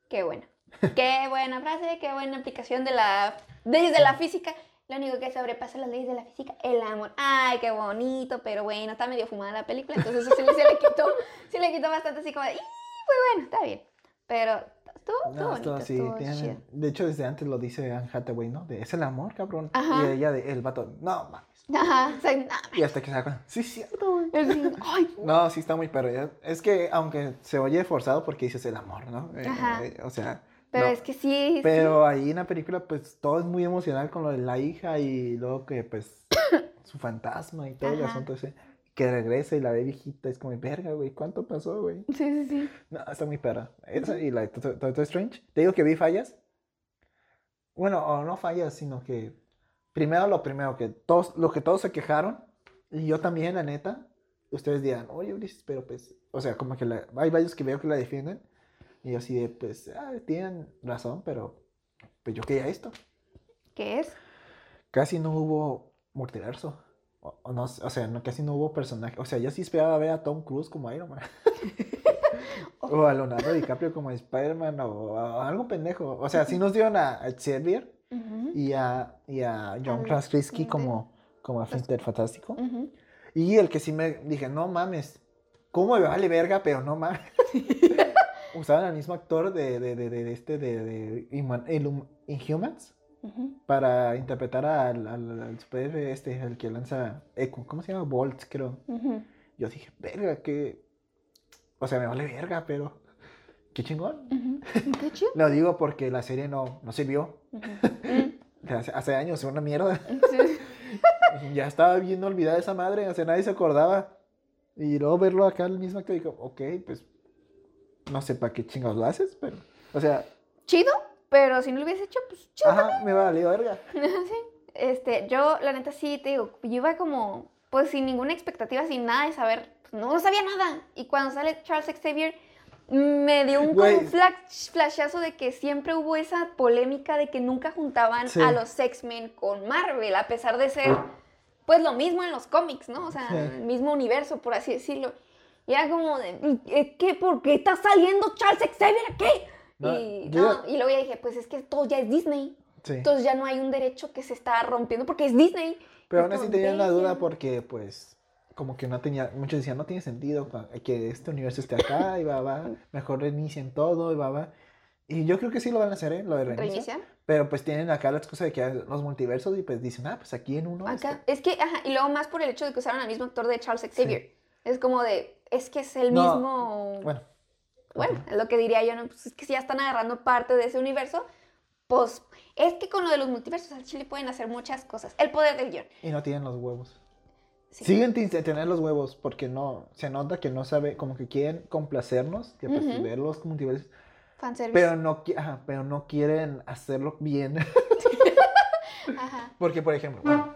Qué buena. (laughs) Qué buena frase, qué buena aplicación de la leyes de la física. Lo único que sobrepasa las leyes de la física, el amor. Ay, qué bonito, pero bueno, está medio fumada la película, entonces eso sí, sí le quitó, (laughs) sí le quitó bastante así como de, "Ih, pues bueno, está bien. Pero estuvo No, bonito, esto sí, estuvo tiene- de hecho desde antes lo dice Anne Hathaway, ¿no? De, es el amor, cabrón. Ajá. Y ella, de, el vato, no mames. Ajá, o sea, no, Y hasta que se da sí, cierto, güey. así, ay, (laughs) No, sí está muy perro. Es que aunque se oye forzado porque dices el amor, ¿no? Eh, Ajá. eh, o sea, pero no. es que sí, sí. Pero ahí en la película, pues todo es muy emocional con lo de la hija y luego que, pues, (coughs) su fantasma y todo el Ajá. asunto ese. Que regresa y la ve viejita, es como, verga, güey, ¿cuánto pasó, güey? Sí, sí, sí. No, está muy perra. Esa y la de Doctor Strange. Te digo que vi fallas. Bueno, o no fallas, sino que primero lo primero, que todos, lo que todos se quejaron, y yo también, la neta, ustedes dirán, oye, Ulises, pero pues, o sea, como que la- hay varios que veo que la defienden, y yo así de, pues, ah, tienen razón, pero pues yo quería esto. ¿Qué es? Casi no hubo multiverso. O, o no, o sea, no, casi no hubo personaje. O sea, yo sí esperaba ver a Tom Cruise como Iron Man. (laughs) o a Leonardo DiCaprio como Spider-Man o, a algo pendejo. O sea, sí nos dieron a, a Xavier y a, y a John Krasinski como, como a Finter Fantástico. Y el que sí me dije, no mames, ¿cómo me vale verga? Pero no mames. (laughs) Usaban al mismo actor de, de, de, de este, de, Inhumans para interpretar al, al, al superhéroe este, el que lanza Echo. ¿Cómo se llama? Bolt, creo. Yo dije, verga, que... O sea, me vale verga, pero... Qué chingón. Qué chido. (laughs) Lo digo porque la serie no, no. Mm, (laughs) Hace, hace años, una mierda. (laughs) sí. ya estaba bien olvidada esa madre, o sea, nadie se acordaba. Y luego verlo acá el mismo actor, digo, ok, pues... No sé para qué chingados lo haces, pero... O sea, Chido, pero si no lo hubiese hecho, pues chido. ajá, me valió verga. (laughs) sí. Este, yo, la neta, sí, te digo, yo iba como, pues sin ninguna expectativa, sin nada de saber, pues, no, no sabía nada. Y cuando sale Charles Xavier, me dio un, flash, flashazo de que siempre hubo esa polémica de que nunca juntaban Sí. a los X-Men con Marvel, a pesar de ser, pues lo mismo en los cómics, ¿no? O sea, Sí. el mismo universo, por así decirlo. Y era como de, ¿qué? qué? ¿Por qué está saliendo Charles Xavier aquí? No, y, no, y luego ya dije, pues es que todo ya es Disney. Sí. Entonces ya no hay un derecho que se está rompiendo porque es Disney. Pero Es aún así como, tenía la duda porque, pues, como que no tenía, muchos decían, no tiene sentido que este universo esté acá y va, va, mejor reinicien todo y va, va. Y yo creo que sí lo van a hacer, ¿eh? Lo de. ¿Reiniciar? Pero pues tienen acá la excusa de que hay los multiversos y pues dicen, ah, pues aquí en uno. Acá. este". Es que, ajá, y luego más por el hecho de que usaron al mismo actor de Charles Xavier. Es como de, es que es el No, mismo... Bueno. Bueno, es lo que diría yo, ¿no? Pues es que si ya están agarrando parte de ese universo, pues es que con lo de los multiversos al chile pueden hacer muchas cosas. El poder del guion. Y no tienen los huevos. Sí. Siguen sin tener los huevos porque no, se nota que no sabe, como que quieren complacernos, que Ujú. ver los multiversos, Fanservice. pero no, qui- ajá, pero no quieren hacerlo bien. (laughs) Ajá. Porque, por ejemplo, bueno,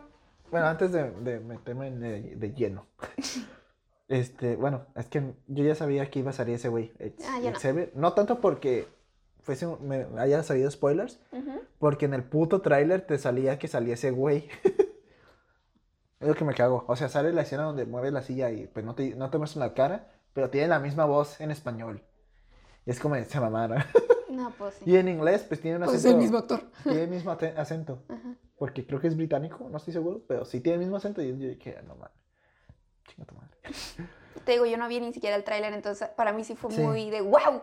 bueno, antes de, de meterme de lleno, (laughs) este, bueno, es que yo ya sabía que iba a salir ese güey, Ex- Ah, no. No tanto porque fuese un- me haya sabido spoilers, porque en el puto tráiler te salía que salía ese güey. (laughs) Es lo que me cago. O sea, sale la escena donde mueve la silla y pues no te, no te muestran la cara, pero tiene la misma voz en español. Y es como se mamaron. (laughs) No, pues sí. y en inglés, pues tiene un Pues es acento. el mismo actor. Tiene el mismo acento. Ajá. Porque creo que es británico, no estoy seguro, pero sí tiene el mismo acento. Y yo dije, no mames. Chinga tu madre. (laughs) Te digo, yo no vi ni siquiera el tráiler, entonces para mí sí fue Sí. muy de wow.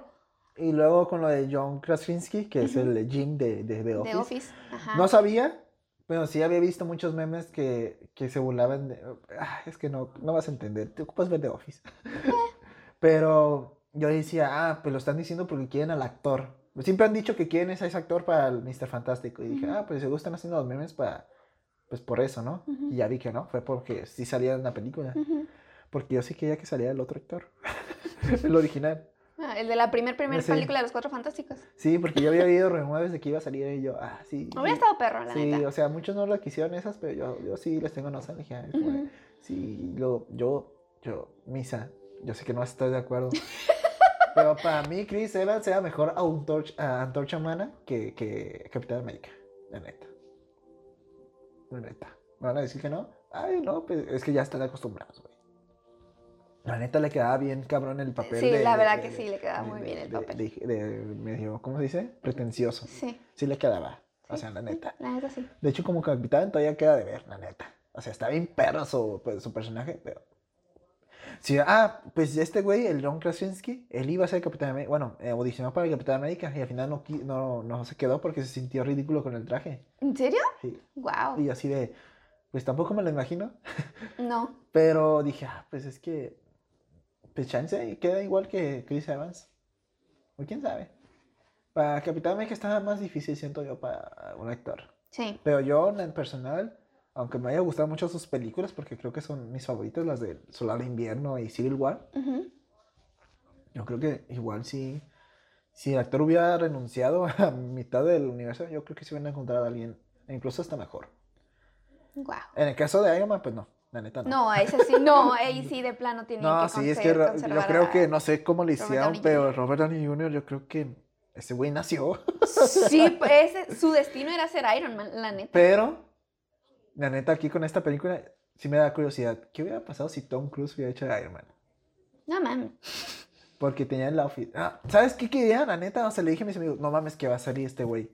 Y luego con lo de John Krasinski, que es el Jim de, de, The Office. De Office. Ajá. No sabía, pero sí había visto muchos memes que, que se burlaban de... Ah, es que no, no vas a entender, te ocupas ver The Office. (laughs) pero yo decía, ah, pues lo están diciendo porque quieren al actor. Siempre han dicho que quieren ese actor para el Mr. Fantástico. Y dije, ah, pues seguro están haciendo los memes para... Pues por eso, ¿no? Y ya vi que no, fue porque sí salía en la película. Porque yo sí quería que saliera el otro actor. (laughs) el original. Ah, el de la primer, primer Sí. película de los Cuatro Fantásticos. Sí, porque yo había oído rumores de que iba a salir y yo, ah, sí. Hubiera sí. estado perro, la Sí, neta. o sea, muchos no lo quisieron esas, pero yo, yo sí les tengo noción. Dije, "Ay, como de, Ujú. sí, luego yo, yo, Misa, yo sé que no estoy de acuerdo. (laughs) pero para mí, Chris Evans era mejor Antorcha, ah, Antorcha Humana que, que Capitán América, la neta. La neta. ¿Me van a decir que no? Ay, no, pues es que ya están acostumbrados, güey. La neta le quedaba bien cabrón el papel. Sí, de- la verdad de- que sí, le quedaba muy bien el papel. De, medio, ¿cómo se dice? Pretencioso. Sí. Sí le quedaba. O sea, la sí, neta. La neta sí. De hecho, como capitán todavía queda de ver, la neta. O sea, está bien perro su, pues, su personaje, pero... Sí, ah, pues este güey, el John Krasinski, él iba a ser Capitán América. Bueno, eh, audicionó para el Capitán América y al final no, no, no se quedó porque se sintió ridículo con el traje. ¿En serio? Sí. Wow. Y así de, pues tampoco me lo imagino. (laughs) No. Pero dije, ah, pues es que, pues chance queda igual que Chris Evans. O quién sabe. Para Capitán América estaba más difícil, siento yo, para un actor. Sí. Pero yo, en el personal, aunque me haya gustado mucho sus películas, porque creo que son mis favoritas, las de Solar de Invierno y Civil War, Ujú. yo creo que igual si, si el actor hubiera renunciado (laughs) a mitad del universo, yo creo que se hubieran encontrado a alguien, incluso hasta mejor. Wow. En el caso de Iron Man, pues no, la neta no. No, ese sí, no, (laughs) ahí sí de plano tiene No, que sí, es que yo creo que no sé cómo le hicieron, pero. Robert Downey Jr. yo creo que ese güey nació. Sí, (laughs) ese, su destino era ser Iron Man, la neta. Pero, la neta, aquí con esta película, sí me da curiosidad. ¿Qué hubiera pasado si Tom Cruise hubiera hecho de Iron Man? No mames. Porque tenía el outfit. Ah, ¿Sabes qué quería? La neta, o sea, le dije a mis amigos, no mames, que va a salir este güey.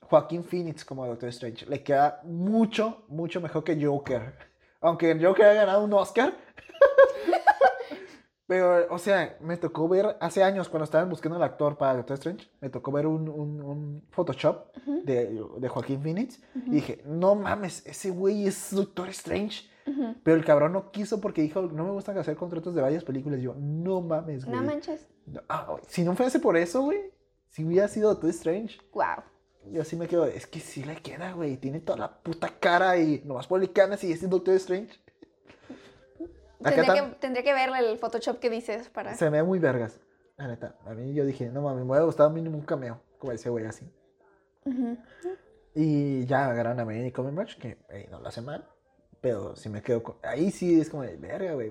Joaquín Phoenix como Doctor Strange. Le queda mucho, mucho mejor que Joker. Aunque Joker haya ganado un Oscar. (laughs) Pero, o sea, me tocó ver hace años cuando estaban buscando al actor para Doctor Strange. Me tocó ver un, un- un Photoshop Ujú, de, de Joaquín Phoenix. ujú, Y dije, no mames, ese güey es Doctor Strange. ujú. Pero el cabrón no quiso porque dijo, no me gustan hacer contratos de varias películas. Y yo, no mames, güey. No manches. Ah, si no fuese por eso, güey, si hubiera sido Doctor Strange, Wow. yo sí me quedo, es que sí le queda, güey, tiene toda la puta cara y nomás por y es Doctor Strange. Tendría que, tendría que verle el Photoshop que dices para. se me ve muy vergas, la neta. A mí yo dije, no mames, me hubiera gustado mínimo un cameo, como ese güey así. Y ya agarraron a Benedict Cumberbatch, que no lo hace mal, pero si me quedo con... Ahí sí es como de verga, güey,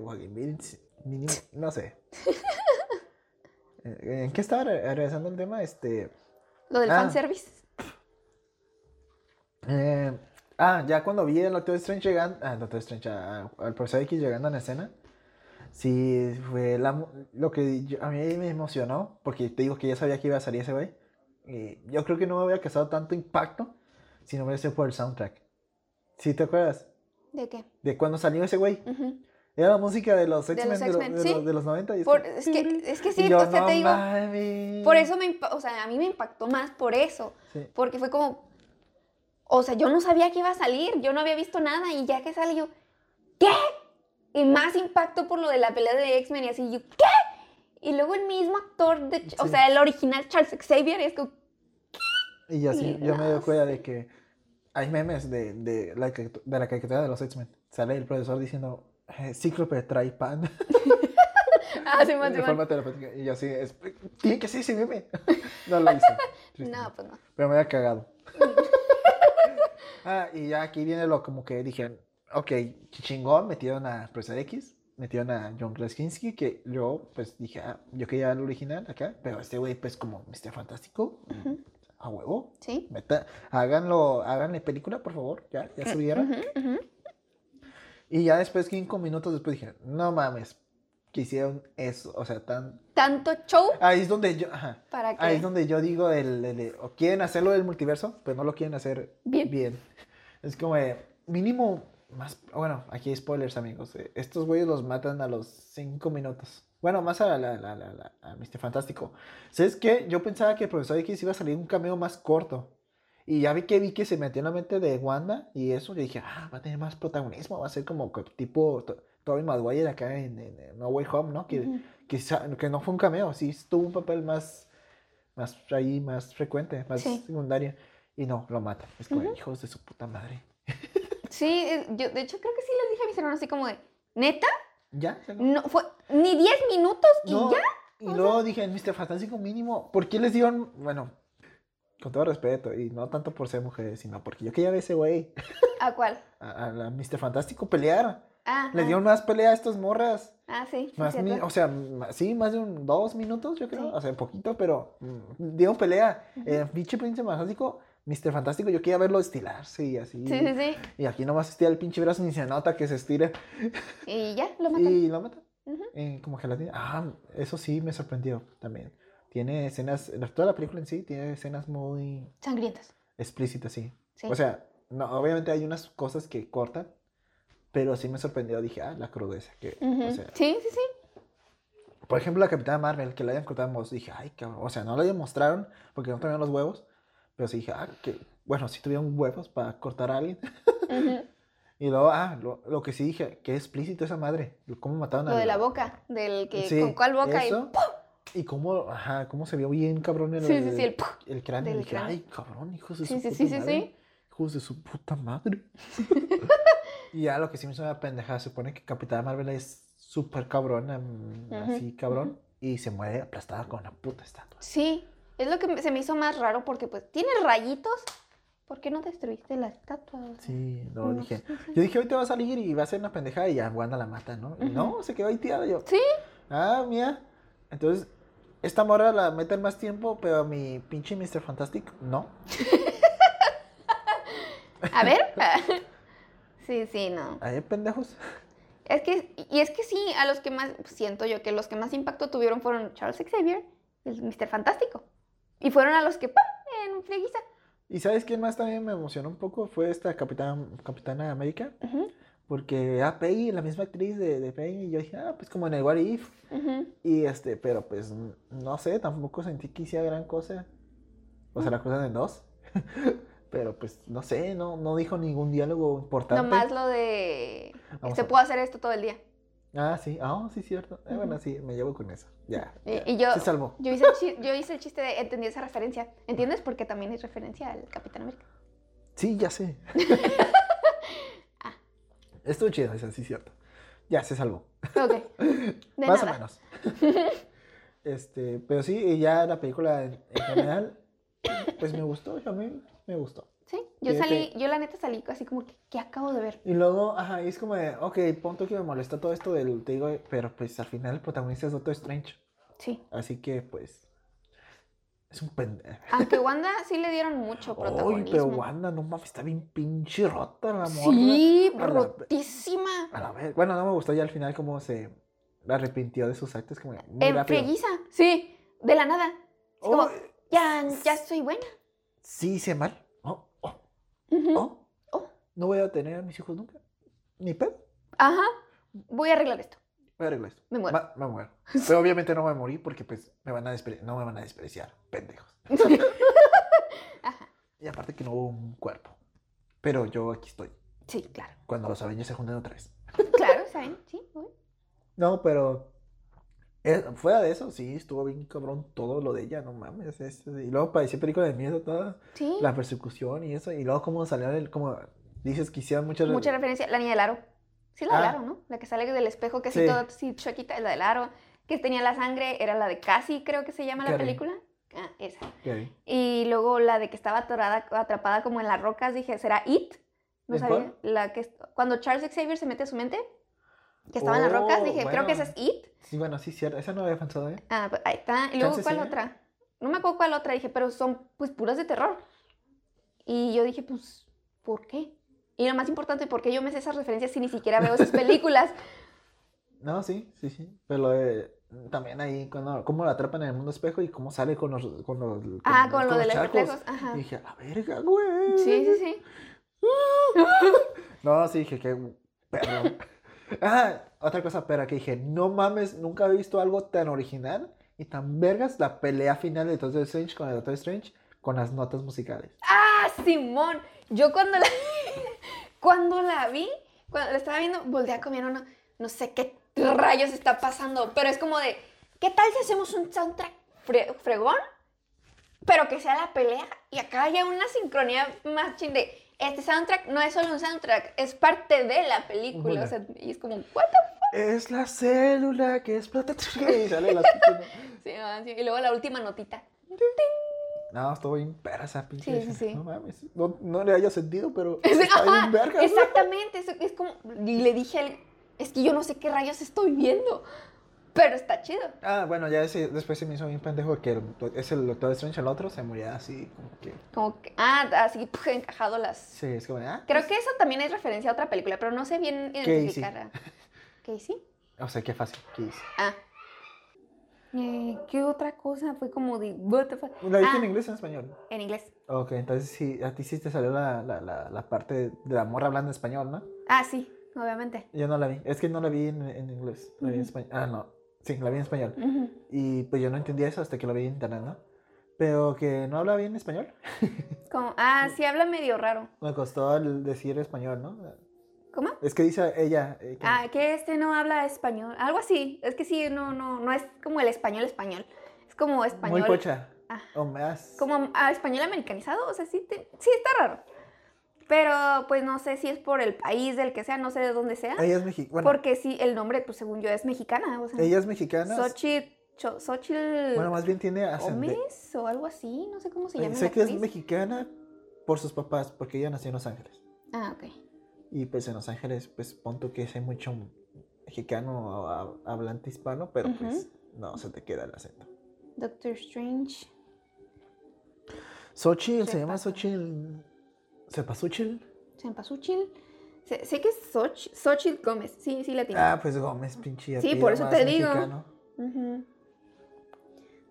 mínimo, no sé. (laughs) Eh, ¿En qué estaba re- regresando el tema? Este... Lo del Ah. fanservice. Eh, ah, ya cuando vi al Doctor Strange llegando, ah, Doctor Strange, a- al profesor X llegando a la escena, sí fue la lo que yo- a mí me emocionó, porque te digo que ya sabía que iba a salir ese güey. Y yo creo que no me hubiera causado tanto impacto si no hubiera sido por el soundtrack. ¿Sí te acuerdas? ¿De qué? De cuando salió ese güey. Ujú. Era la música de los X-Men de, de sí. los, de los 90. y es Por- como- es, que, es que sí, yo, o sea, "No te digo. mames". Por eso me, o sea, a mí me impactó más por eso. Sí. Porque fue como, o sea, yo no sabía que iba a salir, yo no había visto nada y ya que sale yo, ¿qué? Y más impacto por lo de la pelea de X-Men y así, yo, ¿qué? Y luego el mismo actor, de, o sea, el original Charles Xavier, y es como, Y yo, sí, Sí, yo me doy cuenta de que hay memes de, de, la, caricatura- de la caricatura de los X-Men. Sale el profesor diciendo, eh, Cíclope trae pan (laughs) ah, sí, (laughs) man, de man. forma terapéutica. Y yo así, es, tiene que ser ese meme. (laughs) no lo hice. tristemente. No, pues no. Pero me había cagado. Ah, y ya aquí viene lo como que dije, ok, chingón, metieron a Profesor X, metieron a John Krasinski, que yo pues dije, ah, yo quería el original acá, pero este güey pues como Mr. Fantástico, a huevo. Sí. Meta, háganlo, háganle película, por favor, ya, ya subieron. Y ya después, cinco minutos después dije, no mames, que hicieron eso, o sea, tan... Tanto show Ahí es donde yo, ajá, para que... ahí es donde yo digo, el, el- el- o quieren hacerlo del multiverso, pero no lo quieren hacer Bien. Es como, de, mínimo, más, bueno, aquí hay spoilers, amigos. eh, Estos güeyes los matan a los cinco minutos. Bueno, más a, la, la, la, la- a Mr. Fantástico. ¿Sabes qué? Yo pensaba que el profesor X iba a salir un cameo más corto. Y ya vi que vi que se metió en la mente de Wanda y eso. Yo dije, ah, va a tener más protagonismo. Va a ser como tipo Tobey Maguire acá en, en- en No Way Home, ¿no? Que, Ujú. que, sa- que no fue un cameo, sí tuvo un papel más, más ahí, más frecuente, más Sí. secundario. Y no, lo matan. Es como, Ujú. hijos de su puta madre. Sí, eh, yo de hecho creo que sí les dije a mis hermanos así como de, ¿neta? ¿Ya? No, fue ni 10 minutos y No, ya. Y luego dije, Mr. Fantástico mínimo, ¿por qué les dieron, bueno, con todo respeto, y no tanto por ser mujeres, sino porque yo quería ver ese güey, ¿A cuál? a, a la Mr. Fantástico pelear. Ah, Les dieron más pelea a estas morras. Ah, sí. Más mi- o sea, sí, más de un, dos minutos, yo creo. Sí. O sea, poquito, pero mm, dieron pelea. Eh, pinche Príncipe Fantástico, Mr. Fantástico, yo quería verlo estilarse y así. Sí, sí, sí. Y aquí nomás estira el pinche brazo ni se nota que se estira. Y ya, lo (laughs) matan. Y lo mata. Ujú. Eh, como gelatina. Ah, eso sí me sorprendió también. Tiene escenas, toda la película en sí tiene escenas muy Sangrientas. explícitas, sí. Sí. O sea, no, obviamente hay unas cosas que cortan, pero sí me sorprendió. Dije, ah, la crudeza. Que, Ujú. o sea, Sí, sí, sí. por ejemplo, la Capitana Marvel, que la hayan cortado en voz, dije, ay, cabrón. O sea, no la demostraron porque no tenían los huevos, pero sí dije, ah, que, bueno, sí tuvieron huevos para cortar a alguien. Ujú. (laughs) Y luego, ah, lo, lo que sí dije, que explícito esa madre. Cómo mataron a Lo de la boca, del que Sí, con cuál boca eso. Y cómo, ajá, cómo se vio bien cabrón el, y sí, sí, sí, el el cráneo. del dije, cráneo. ay, cabrón, hijos de Sí, su sí, puta sí, sí, madre. sí. Hijos de su puta madre. (laughs) y ya lo que sí me hizo una pendejada, se supone que Capitana Marvel es súper cabrona, Ujú, así cabrón, y se muere aplastada con una puta estatua. Sí, es lo que se me hizo más raro porque pues tiene rayitos. ¿Por qué no destruiste la estatua? Sí, no, No, dije. sí, sí. Yo dije, ahorita va a salir y va a ser una pendejada y ya Wanda la mata, ¿no? Y no, se quedó ahí tirada yo. Sí, Ah, mía. Entonces, esta morra la meten más tiempo, pero a mi pinche Mr. Fantastic, no. (laughs) a ver. (laughs) sí, sí, no. Ahí, pendejos. Es que, y es que sí, a los que más, siento yo que los que más impacto tuvieron fueron Charles Xavier y el Mr. Fantástico. Y fueron a los que, ¡pam! en frieguiza. ¿Y sabes quién más también me emocionó un poco? Fue esta Capitana, Capitana América. Ujú, Porque era Peggy, la misma actriz de, de Peggy. Y yo dije, ah, pues como en el What If. ujú. Y este, pero pues no sé, tampoco sentí que hiciera gran cosa. O sea, la cruzan en dos. Pero pues no sé, no, no dijo ningún diálogo importante. Nomás lo de, Vamos se a- puede hacer esto todo el día. Ah, sí, ah, sí, cierto. Eh, bueno, sí, me llevo con eso. Ya. Y- ya. y yo- Se salvó. Yo hice, el chi- yo hice el chiste de entendí esa referencia. ¿Entiendes? Porque también es referencia al Capitán América. Sí, ya sé. (laughs) Ah. Estuvo chido, eso sí, cierto. Ya, se salvó. Ok. De (laughs) Más nada. o menos. (laughs) este, pero sí, ya la película en, en general, pues me gustó, a mí me gustó. Sí, yo salí, yo la neta salí así como que, ¿qué acabo de ver? Y luego, ajá, y es como de, ok, punto que me molesta todo esto del, te digo, pero pues al final el protagonista es Doctor Strange. Sí. Así que, pues, es un pendejo. Aunque (laughs) Wanda sí le dieron mucho protagonismo. pero Wanda, no mames, está bien pinche rota la morra. Sí, A la- rotísima. A la vez. Bueno, no me gustó ya al final cómo se arrepintió de sus actos, como muy En. Sí, de la nada. Es como, ya, ya soy buena. Sí hice mal. Oh, oh, oh. Oh. No voy a tener a mis hijos nunca. Ni pedo. Ajá. Voy a arreglar esto. Voy a arreglar esto. Me muero. Ma- me muero. Pero obviamente no voy a morir porque pues me van a no me van a despreciar, pendejos. (laughs) Ajá. Y aparte que no hubo un cuerpo. Pero yo aquí estoy. Sí, claro. Cuando los Avengers se junten otra vez. Claro, ¿saben? Sí, voy. No, pero eh, fuera de eso, sí, estuvo bien cabrón todo lo de ella, no mames. es- y luego parecía película de miedo toda Sí. la persecución y eso. Y luego cómo salió el, como dices que hicieron muchas Mucha referencia. La niña del aro. Sí, la del Ah. aro, ¿no? La que sale del espejo, que Sí. así chuequita, es la del aro. Que tenía la sangre, era la de Cassie, creo que se llama la Carrie. película. Ah, esa. Ok. Y luego la de que estaba atorada, atrapada como en las rocas, dije, ¿será It? No ¿En sabía. cuál? La que, cuando Charles Xavier se mete a su mente, que estaba en las rocas, Oh, dije, creo que esa es It. Sí, bueno, sí, cierto. Esa no había pensado, ¿eh? Ah, pues ahí está. Y luego, ¿cuál ¿eh? otra? No me acuerdo cuál otra. Dije, pero son pues puras de terror. Y yo dije, pues, ¿por qué? Y lo más importante, ¿por qué yo me sé esas referencias si ni siquiera veo esas (laughs) películas? No, sí, sí, sí. Pero lo de- también ahí, cuando, cómo la atrapan en el mundo espejo y cómo sale con los. Con los con ah, con lo los de los reflejos. Ajá. Y dije, a la verga, güey. Sí, sí, sí. (laughs) No, sí, dije, qué perro. Ah, otra cosa perra que dije, no mames, nunca he visto algo tan original y tan vergas la pelea final de Doctor Strange con el Doctor Strange con las notas musicales. Ah, Simón. Yo cuando la, (laughs) cuando la vi, cuando la estaba viendo, volteé a comer uno. No sé qué rayos está pasando, pero es como de, ¿qué tal si hacemos un soundtrack fre- fregón? Pero que sea la pelea y acá haya una sincronía más chin de, este soundtrack no es solo un soundtrack, es parte de la película. O sea, y es como, ¿what the fuck? Es la célula que explota. (laughs) Y sale la Sí, sí, Y luego la última notita. No, estuvo bien perra esa pinche. Sí, sí, escena. sí. No mames. No, no le haya sentido, pero (laughs) Es- está ajá, bien verga. güey. exactamente, es, es como, y le dije a él, es que yo no sé qué rayos estoy viendo, pero está chido. Ah, bueno, ya ese, después se me hizo bien pendejo que el, es el Doctor Strange, el otro, se moría así, como que. Como que, ah, así puf, encajado las... Sí, es como, ah. Creo que eso también es referencia a otra película, pero no sé bien identificar a... ¿Casey? O sea, qué fácil. ¿Qué hice? Ah. Eh, ¿Qué otra cosa? Fue como de, what the fuck? ¿La Ah, en inglés o en español? En inglés. Ok, entonces sí, a ti sí te salió la, la, la, la parte de la morra hablando español, ¿no? Ah, sí, obviamente. Yo no la vi. Es que no la vi en, en inglés. La vi en español. Ah, no. Sí, la vi en español. Ujú. Y pues yo no entendía eso hasta que lo vi en internet, ¿no? Pero que no habla bien español. (laughs) Como, ah, sí habla medio raro. Me costó el decir español, ¿no? ¿Cómo? Es que dice ella. eh, que- Ah, que este no habla español. Algo así. Es que sí, no, no, no es como el español español. Es como español. muy pocha. Ah. O más. Como ah, español americanizado. O sea, sí, te- sí está raro. Pero pues no sé si es por el país del que sea, no sé de dónde sea. Ella es mexicana. Bueno, porque sí, el nombre, pues según yo, es mexicana. O sea, ella es mexicana. Xochitl, Bueno, más bien tiene ascendencia. Gómez o algo así. No sé cómo se llama. Sé que es mexicana por sus papás, porque ella nació en Los Ángeles. Ah, ok. Y pues en Los Ángeles, pues punto que hay mucho mexicano a- hablante hispano, pero pues no se te queda el acento. Doctor Strange. Xochitl, se llama. Xochitl. ¿Sepasuchil? Sempasuchil. Sé, sé que es Xochitl Gómez. Sí, sí la tiene. Ah, pues Gómez, pinche. Sí, por eso te digo.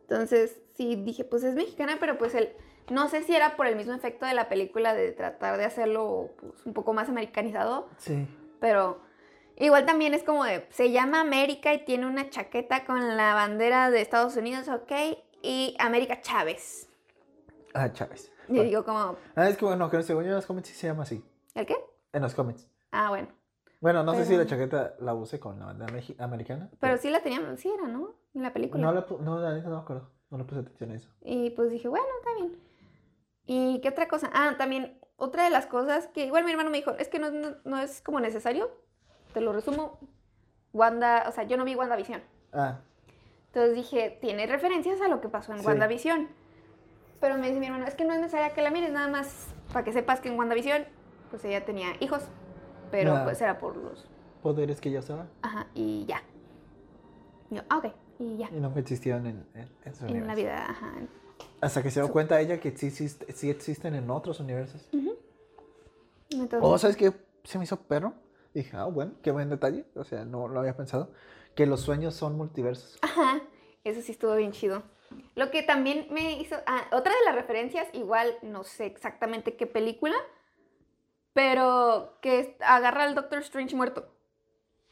Entonces, sí, dije, pues es mexicana, pero pues el... No sé si era por el mismo efecto de la película de tratar de hacerlo pues, un poco más americanizado, Sí. pero igual también es como de, se llama América y tiene una chaqueta con la bandera de Estados Unidos, ok, y América Chávez. Ah, Chávez. Y digo como, Ah, es que bueno, que según yo en los cómics sí se llama así. ¿el qué? En los cómics. Ah, bueno. Bueno, no sé si Pero- la chaqueta la use con la bandera americana. Pero sí la teníamos, sí era, ¿no? En la película. No, la, no, la no me acuerdo. No le puse atención a eso. Y pues dije, bueno, está bien. ¿Y qué otra cosa? Ah, también, otra de las cosas que igual mi hermano me dijo, es que no, no, no es como necesario, te lo resumo, Wanda, o sea, yo no vi WandaVision. Ah, Entonces dije, tiene referencias a lo que pasó en Sí. WandaVision. Pero me dice mi hermano, es que no es necesario que la mires, nada más para que sepas que en WandaVision, pues ella tenía hijos, pero Ah. pues era por los... poderes que ya saben. Ajá, y ya. Y yo, ah, ok, y ya. Y no existían en, en, en su En la vida, ajá. Hasta que se dio cuenta ella que sí, existe- sí existen en otros universos. Entonces, O, ¿sabes qué? Se me hizo perro. Dije, ah, bueno, qué buen detalle. O sea, no lo había pensado. Que los sueños son multiversos. Ajá, eso sí estuvo bien chido. Lo que también me hizo. Ah, otra de las referencias, igual no sé exactamente qué película, pero que agarra al Doctor Strange muerto.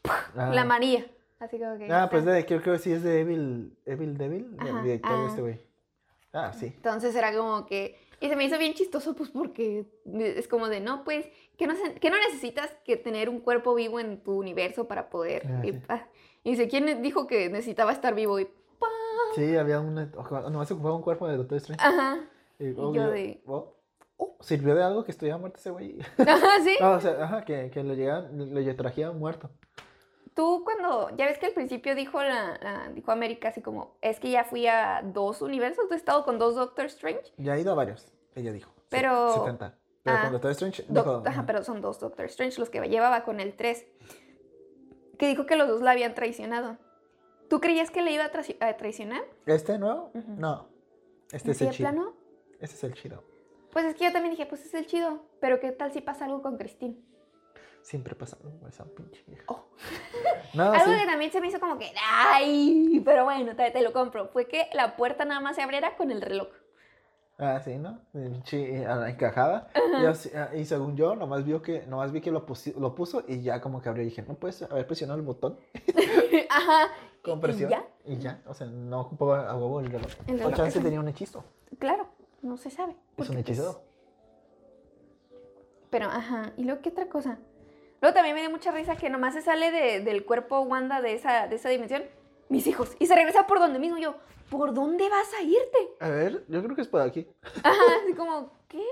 Ah, La María. Así que. Ah, pues de, creo que sí es de Evil, Evil Devil, el director de ah. este güey. Ah, sí. Entonces era como que. Y se me hizo bien chistoso, pues porque es como de, no, pues, que no, que no necesitas que tener un cuerpo vivo en tu universo para poder. Ah, y, sí. y dice, ¿quién dijo que necesitaba estar vivo? Y. Sí, había un. No, se ocupaba un cuerpo de Doctor Strange. Ajá. Y, yo obvio, de- oh, oh, ¿Sirvió de algo que estuviera muerto ese güey? (laughs) (laughs) Ajá, sí. No, o sea, ajá, que, que lo, llegaban, lo trajeran muerto. Tú cuando, ya ves que al principio dijo la, la- dijo América así como, es que ya fui a dos universos, he estado con dos Doctor Strange. Ya ha ido a varios, ella dijo. Pero- 70. Pero ah, con Doctor Strange Doc- dijo. ajá, pero son dos Doctor Strange los que llevaba con el 3. Que dijo que los dos la habían traicionado. ¿Tú creías que le iba a, traici- a traicionar? ¿Este nuevo? Ujú. No. Este es ¿Sí, el chido. plano? Este es el chido. Pues es que yo también dije, pues es el chido. Pero ¿qué tal si pasa algo con Christine? Siempre pasa algo con esa pinche vieja. Oh. (laughs) No, Algo sí. que también se me hizo como que, ay, pero bueno, te, te lo compro. Fue que la puerta nada más se abriera con el reloj. Ah, sí, ¿no? Pinche, a la encajada. Y, ah, y según yo, nomás, vio que, nomás vi que lo, lo puso y ya como que abrió. Y dije, ¿no puedes haber presionado el botón (laughs) Ajá. Con ¿Y presión? ya? Y ya. O sea, no ocupaba a huevo el reloj. El O reloj, chance ajá. tenía un hechizo. Claro, no se sabe. Es un pues, hechizo. Pero, ajá. ¿Y luego qué otra cosa? Luego también me dio mucha risa que nomás se sale de- del cuerpo Wanda de esa, de esa dimensión. Mis hijos. Y se regresa por donde mismo. Yo, ¿por dónde vas a irte? A ver, yo creo que es por aquí. Ajá, así como, ¿qué?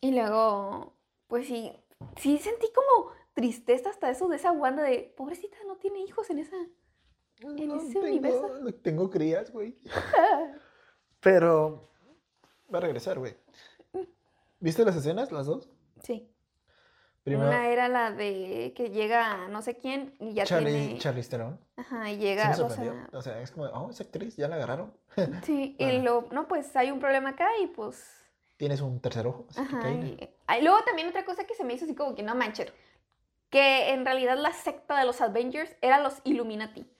Y luego, pues sí, sí sentí como tristeza hasta eso de esa Wanda de, pobrecita, no tiene hijos en esa... En No ese tengo, universo. no (laughs) tengo crías, güey. (laughs) Pero va a regresar, güey. ¿Viste las escenas, las dos? Sí. Primero, Una era la de que llega no sé quién y ya Charlie, tiene... Charlize Theron. Ajá, y Sí llega... me o sea, sorprendió. O sea, es como, oh, esa actriz, ya la agarraron. (laughs) sí, y lo, no, pues hay un problema acá y pues... Tienes un tercer ojo. Así Ajá, y luego también otra cosa que se me hizo así como que no manches, que en realidad la secta de los Avengers era los Illuminati.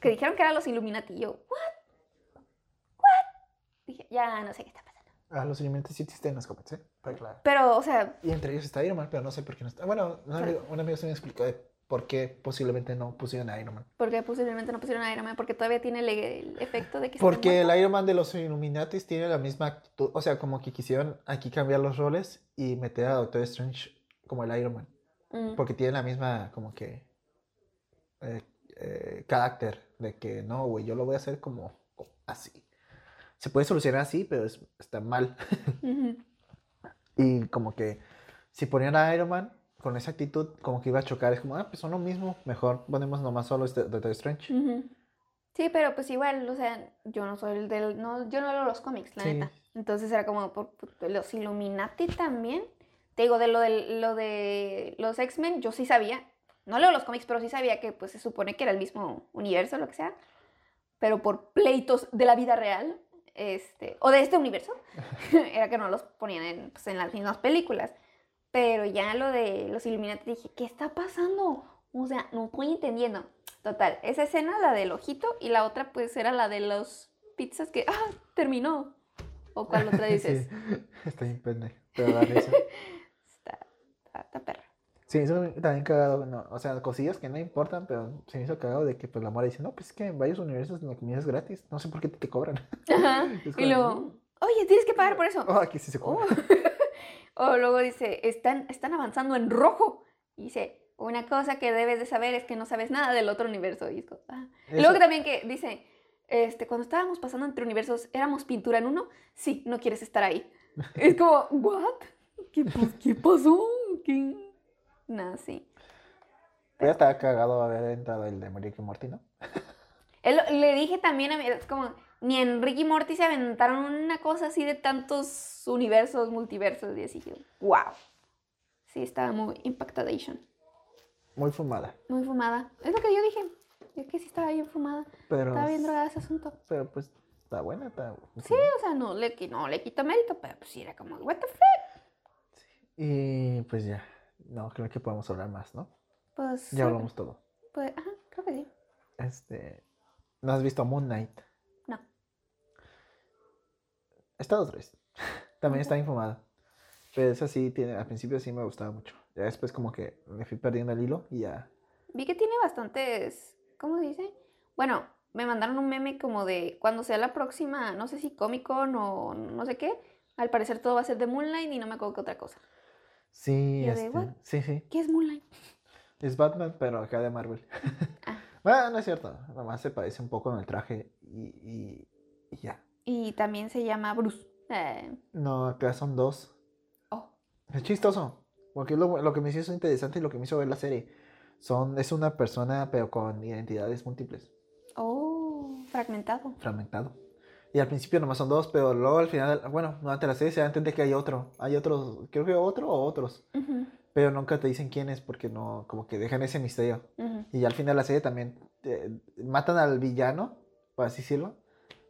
Que dijeron que eran los Illuminati. Y yo, ¿what? ¿What? Dije, ya no sé qué está pasando. Ah, los elementos sí existen en los cómics, ¿eh? Para claro. Pero, o sea, Y entre ellos está Iron Man, pero no sé por qué no está. Bueno, un amigo, un amigo se me explicó de por qué posiblemente no pusieron a Iron Man. porque posiblemente no pusieron a Iron Man porque todavía tiene el, el efecto de que Porque el Iron Man de los Illuminatis tiene la misma actitud. O sea, como que quisieron aquí cambiar los roles y meter a Doctor Strange como el Iron Man. Mm, Porque tiene la misma, como que, eh, eh, carácter de que no, güey, yo lo voy a hacer como, como así. Se puede solucionar así, pero es- está mal. (laughs) Y como que si ponían a Iron Man con esa actitud, como que iba a chocar. Es como, ah, pues son lo mismo, mejor ponemos nomás solo este Doctor Strange. Sí, pero pues igual, o sea, yo no soy el del, no, yo no leo los cómics, la Sí. neta. Entonces era como por, por- los Illuminati también. Te digo, de lo de, lo de los X-Men, yo sí sabía. No leo los cómics, pero sí sabía que pues se supone que era el mismo universo, lo que sea. Pero por pleitos de la vida real, este, o de este universo, (laughs) (laughs) era que no los ponían en, pues, en las mismas películas. Pero ya lo de los Illuminati dije, ¿qué está pasando? O sea, no estoy entendiendo. Total, esa escena, la del ojito, y la otra pues era la de los pizzas que, ah, terminó. ¿O cuál otra (laughs) dices? Sí, está bien pendejo. Pero está, perra. Sí, eso también cagado, no, o sea, cosillas que no importan, pero se me hizo cagado de que pues la mora dice, no, pues es que en varios universos la comida es gratis, no sé por qué te, te cobran. Ajá. (laughs) Y luego, oye, tienes que pagar por eso. Oh, aquí sí se Oh. cobra. (laughs) o luego dice, están, están avanzando en rojo. Y dice, una cosa que debes de saber es que no sabes nada del otro universo. Y, ah. Luego también que dice, este, cuando estábamos pasando entre universos, ¿éramos pintura en uno? Sí, no quieres estar ahí. es como, ¿what? ¿Qué, pas- qué pasó? ¿Qué? No, sí. Ya estaba cagado haber entrado el de y Morty, ¿no? (laughs) Él- le dije también a mí, es como, ni en Ricky Morty se aventaron una cosa así de tantos universos, multiversos, y así, yo, wow. Sí, estaba muy impactadation. Muy fumada. Muy fumada. Es lo que yo dije. Es que sí estaba bien fumada. Pero, Estaba bien drogada ese asunto. pero pues está buena, está Sí, o sea, no le, no le quito mérito, pero pues sí era como, what the fuck. Y pues ya, no, creo que podemos hablar más, ¿no? Pues, Ya hablamos todo. pues, ajá, creo que sí. Este, ¿no has visto Moon Knight? No. Está dos tres. (laughs) También está infumada. Pero esa sí tiene, al principio sí me gustaba mucho. Ya después como que me fui perdiendo el hilo y ya. Vi que tiene bastantes, ¿cómo se dice? Bueno, me mandaron un meme como de cuando sea la próxima, no sé si Comic Con o no sé qué. Al parecer todo va a ser de Moonlight y no me acuerdo qué otra cosa. Sí, ¿Ya de este, sí, sí. ¿Qué es Moonlight? Es Batman, pero acá de Marvel. (laughs) Ah. bueno, no es cierto. Nomás se parece un poco en el traje y, y, y ya. Y también se llama Bruce. Eh, No, acá son dos. oh, Es chistoso. Porque lo, lo que me hizo interesante y lo que me hizo ver la serie. Son, es una persona, pero con identidades múltiples. oh, fragmentado. Fragmentado. Y al principio nomás son dos, pero luego al final, bueno, durante la serie se da a entender que hay otro. Hay otros, creo que otro o otros. Ujú, Pero nunca te dicen quién es porque no, como que dejan ese misterio. ujú. Y al final de la serie también eh, matan al villano, por así decirlo.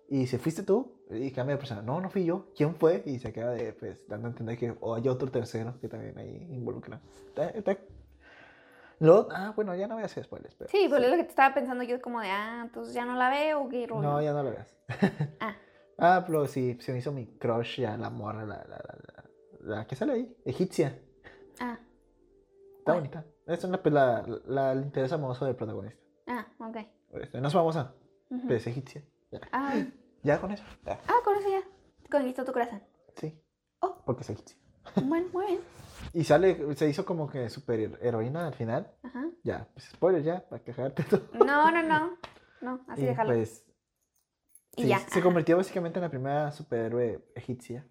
Y se fuiste tú, Y cambia de persona. No, no fui yo. ¿Quién fue? Y se queda de, pues, dando a entender que o hay otro tercero que también ahí involucra. Está- está- Luego, ah, bueno, ya no voy a hacer spoilers. Pero, Sí, pues es lo que te estaba pensando yo, como de, ah, entonces ya no la veo, o qué rollo. No, ya no lo veas. (laughs) Ah, Ah, pero sí, se me hizo mi crush ya, la morra, la, la, la, la, la que sale ahí, egipcia. ah, Está ¿Cuál? bonita. Es una, pues, la, la, el interés amoroso del protagonista. ah, ok. Este, no es famosa, Ujú. pero es egipcia. Ya, Ah, ya con eso. Ya. ah, con eso ya. Conquistó tu corazón. Sí, Oh, porque es egipcia. bueno, muy bien. (laughs) Y sale, se hizo como que super heroína al final. Ajá. Ya, pues spoiler ya, para quejarte todo. No, no, no. No, (laughs) así y déjalo. pues, y sí, ya. se convirtió básicamente en la primera superhéroe egipcia.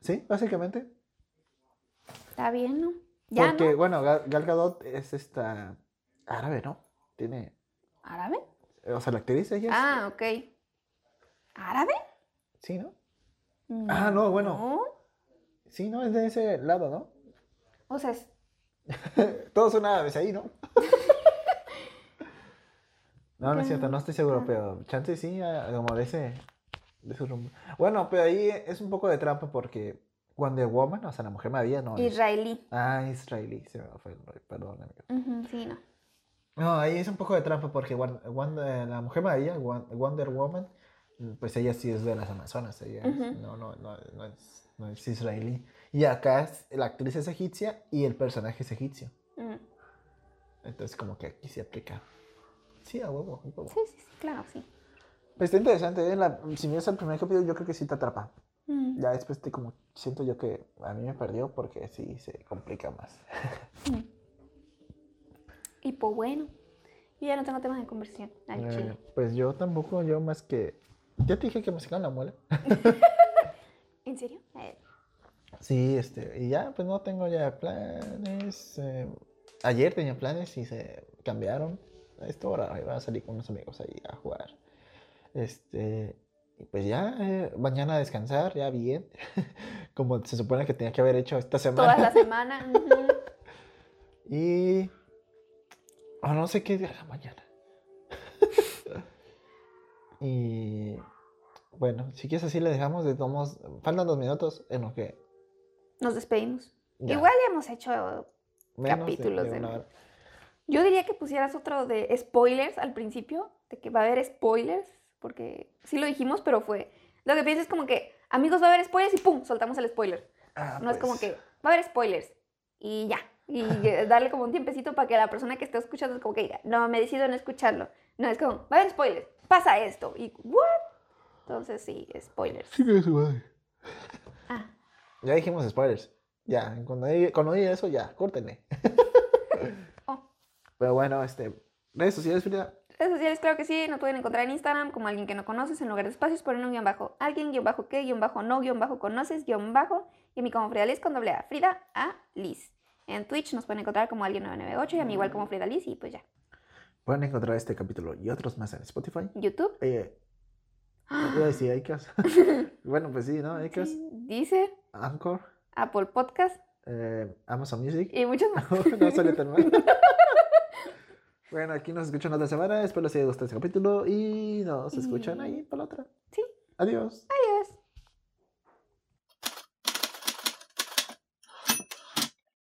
Sí, básicamente. Está bien, ¿no? Ya, Porque, ¿no? bueno, Gal, Gal Gadot es esta árabe, ¿no? Tiene, ¿Árabe? o sea, la actriz ella es- Ah, ok. ¿Árabe? Sí, ¿no? Ah, no, bueno. No. Sí, ¿no? Es de ese lado, ¿no? O sea, es... (laughs) Todos son árabes ahí, ¿no? (laughs) no, no es cierto, no estoy seguro, pero chance sí, como de ese, de su rumbo. Bueno, pero ahí es un poco de trampa porque Wonder Woman, o sea, la Mujer Maravilla, no. es- israelí. Ah, israelí, se me fue el perdón, amigo. Ujú, sí, no. No, ahí es un poco de trampa porque Wan- Wanda- la Mujer Maravilla, Wonder Woman, pues ella sí es de las Amazonas, ella es- no, no, no, no es, no es israelí. Y acá es- la actriz es egipcia y el personaje es egipcio. Mm. Entonces como que aquí se aplica. Sí, a huevo, a huevo. Sí, sí, sí, claro, sí. Pues está interesante, ¿eh? La- si miras el primer capítulo yo creo que sí te atrapa. Mm. Ya después te como, siento yo que a mí me perdió porque sí se complica más. (laughs) Mm. Y pues bueno, yo ya no tengo temas de conversación. Al Eh, chile. pues yo tampoco, yo más que... Ya te dije que me sacan la muela. (laughs) Sí, este, y ya, pues no tengo ya planes. eh, ayer tenía planes y se cambiaron. A esta hora iba a salir con unos amigos ahí a jugar. Este, y pues ya, eh, mañana a descansar, ya bien. (laughs) Como se supone que tenía que haber hecho esta Toda (laughs) semana. la (laughs) semana. Y. oh, no sé qué día era mañana. y. Bueno, si quieres así le dejamos de tomos. Faltan dos minutos en lo que. Nos despedimos. ya, Igual ya hemos hecho. menos capítulos de- hora. Yo diría que pusieras otro de spoilers al principio, de que va a haber spoilers, porque sí lo dijimos, pero fue. Lo que piensas es como que, amigos, va a haber spoilers y pum, soltamos el spoiler. Ah, No es como pues. que va a haber spoilers y ya. Y (laughs) eh, darle como un tiempecito para que la persona que esté escuchando es como que diga, no, me decido no escucharlo. No, es como, va a haber spoilers, pasa esto. Y, ¿what? Entonces sí, spoilers. Chingue su madre. Ah, Ya dijimos spoilers. Ya, cuando diga, cuando diga eso, ya, córtenle. (laughs) oh. Pero bueno, este. Redes sociales, Frida. Redes sociales, claro que sí, nos pueden encontrar en Instagram como alguien que no conoces, en lugar de espacios, ponen un guion bajo, alguien, guion bajo qué, guion bajo no, guion bajo conoces, guion bajo, y a mí como Frida Liz con doble A, Frida A Liz. En Twitch nos pueden encontrar como alguien 998 y a mí igual como Frida Liz y pues ya. Pueden encontrar este capítulo y otros más en Spotify. YouTube. Eh, iba a decir Acast. (laughs) bueno, pues sí, ¿no? Acast, Sí, Dice Anchor, Apple Podcast eh, Amazon Music. y muchos (laughs) más. no sale tan mal. (laughs) bueno, aquí nos escuchan otra semana. Espero les haya gustado este capítulo y nos escuchan Y- ahí para la otra. Sí. Adiós.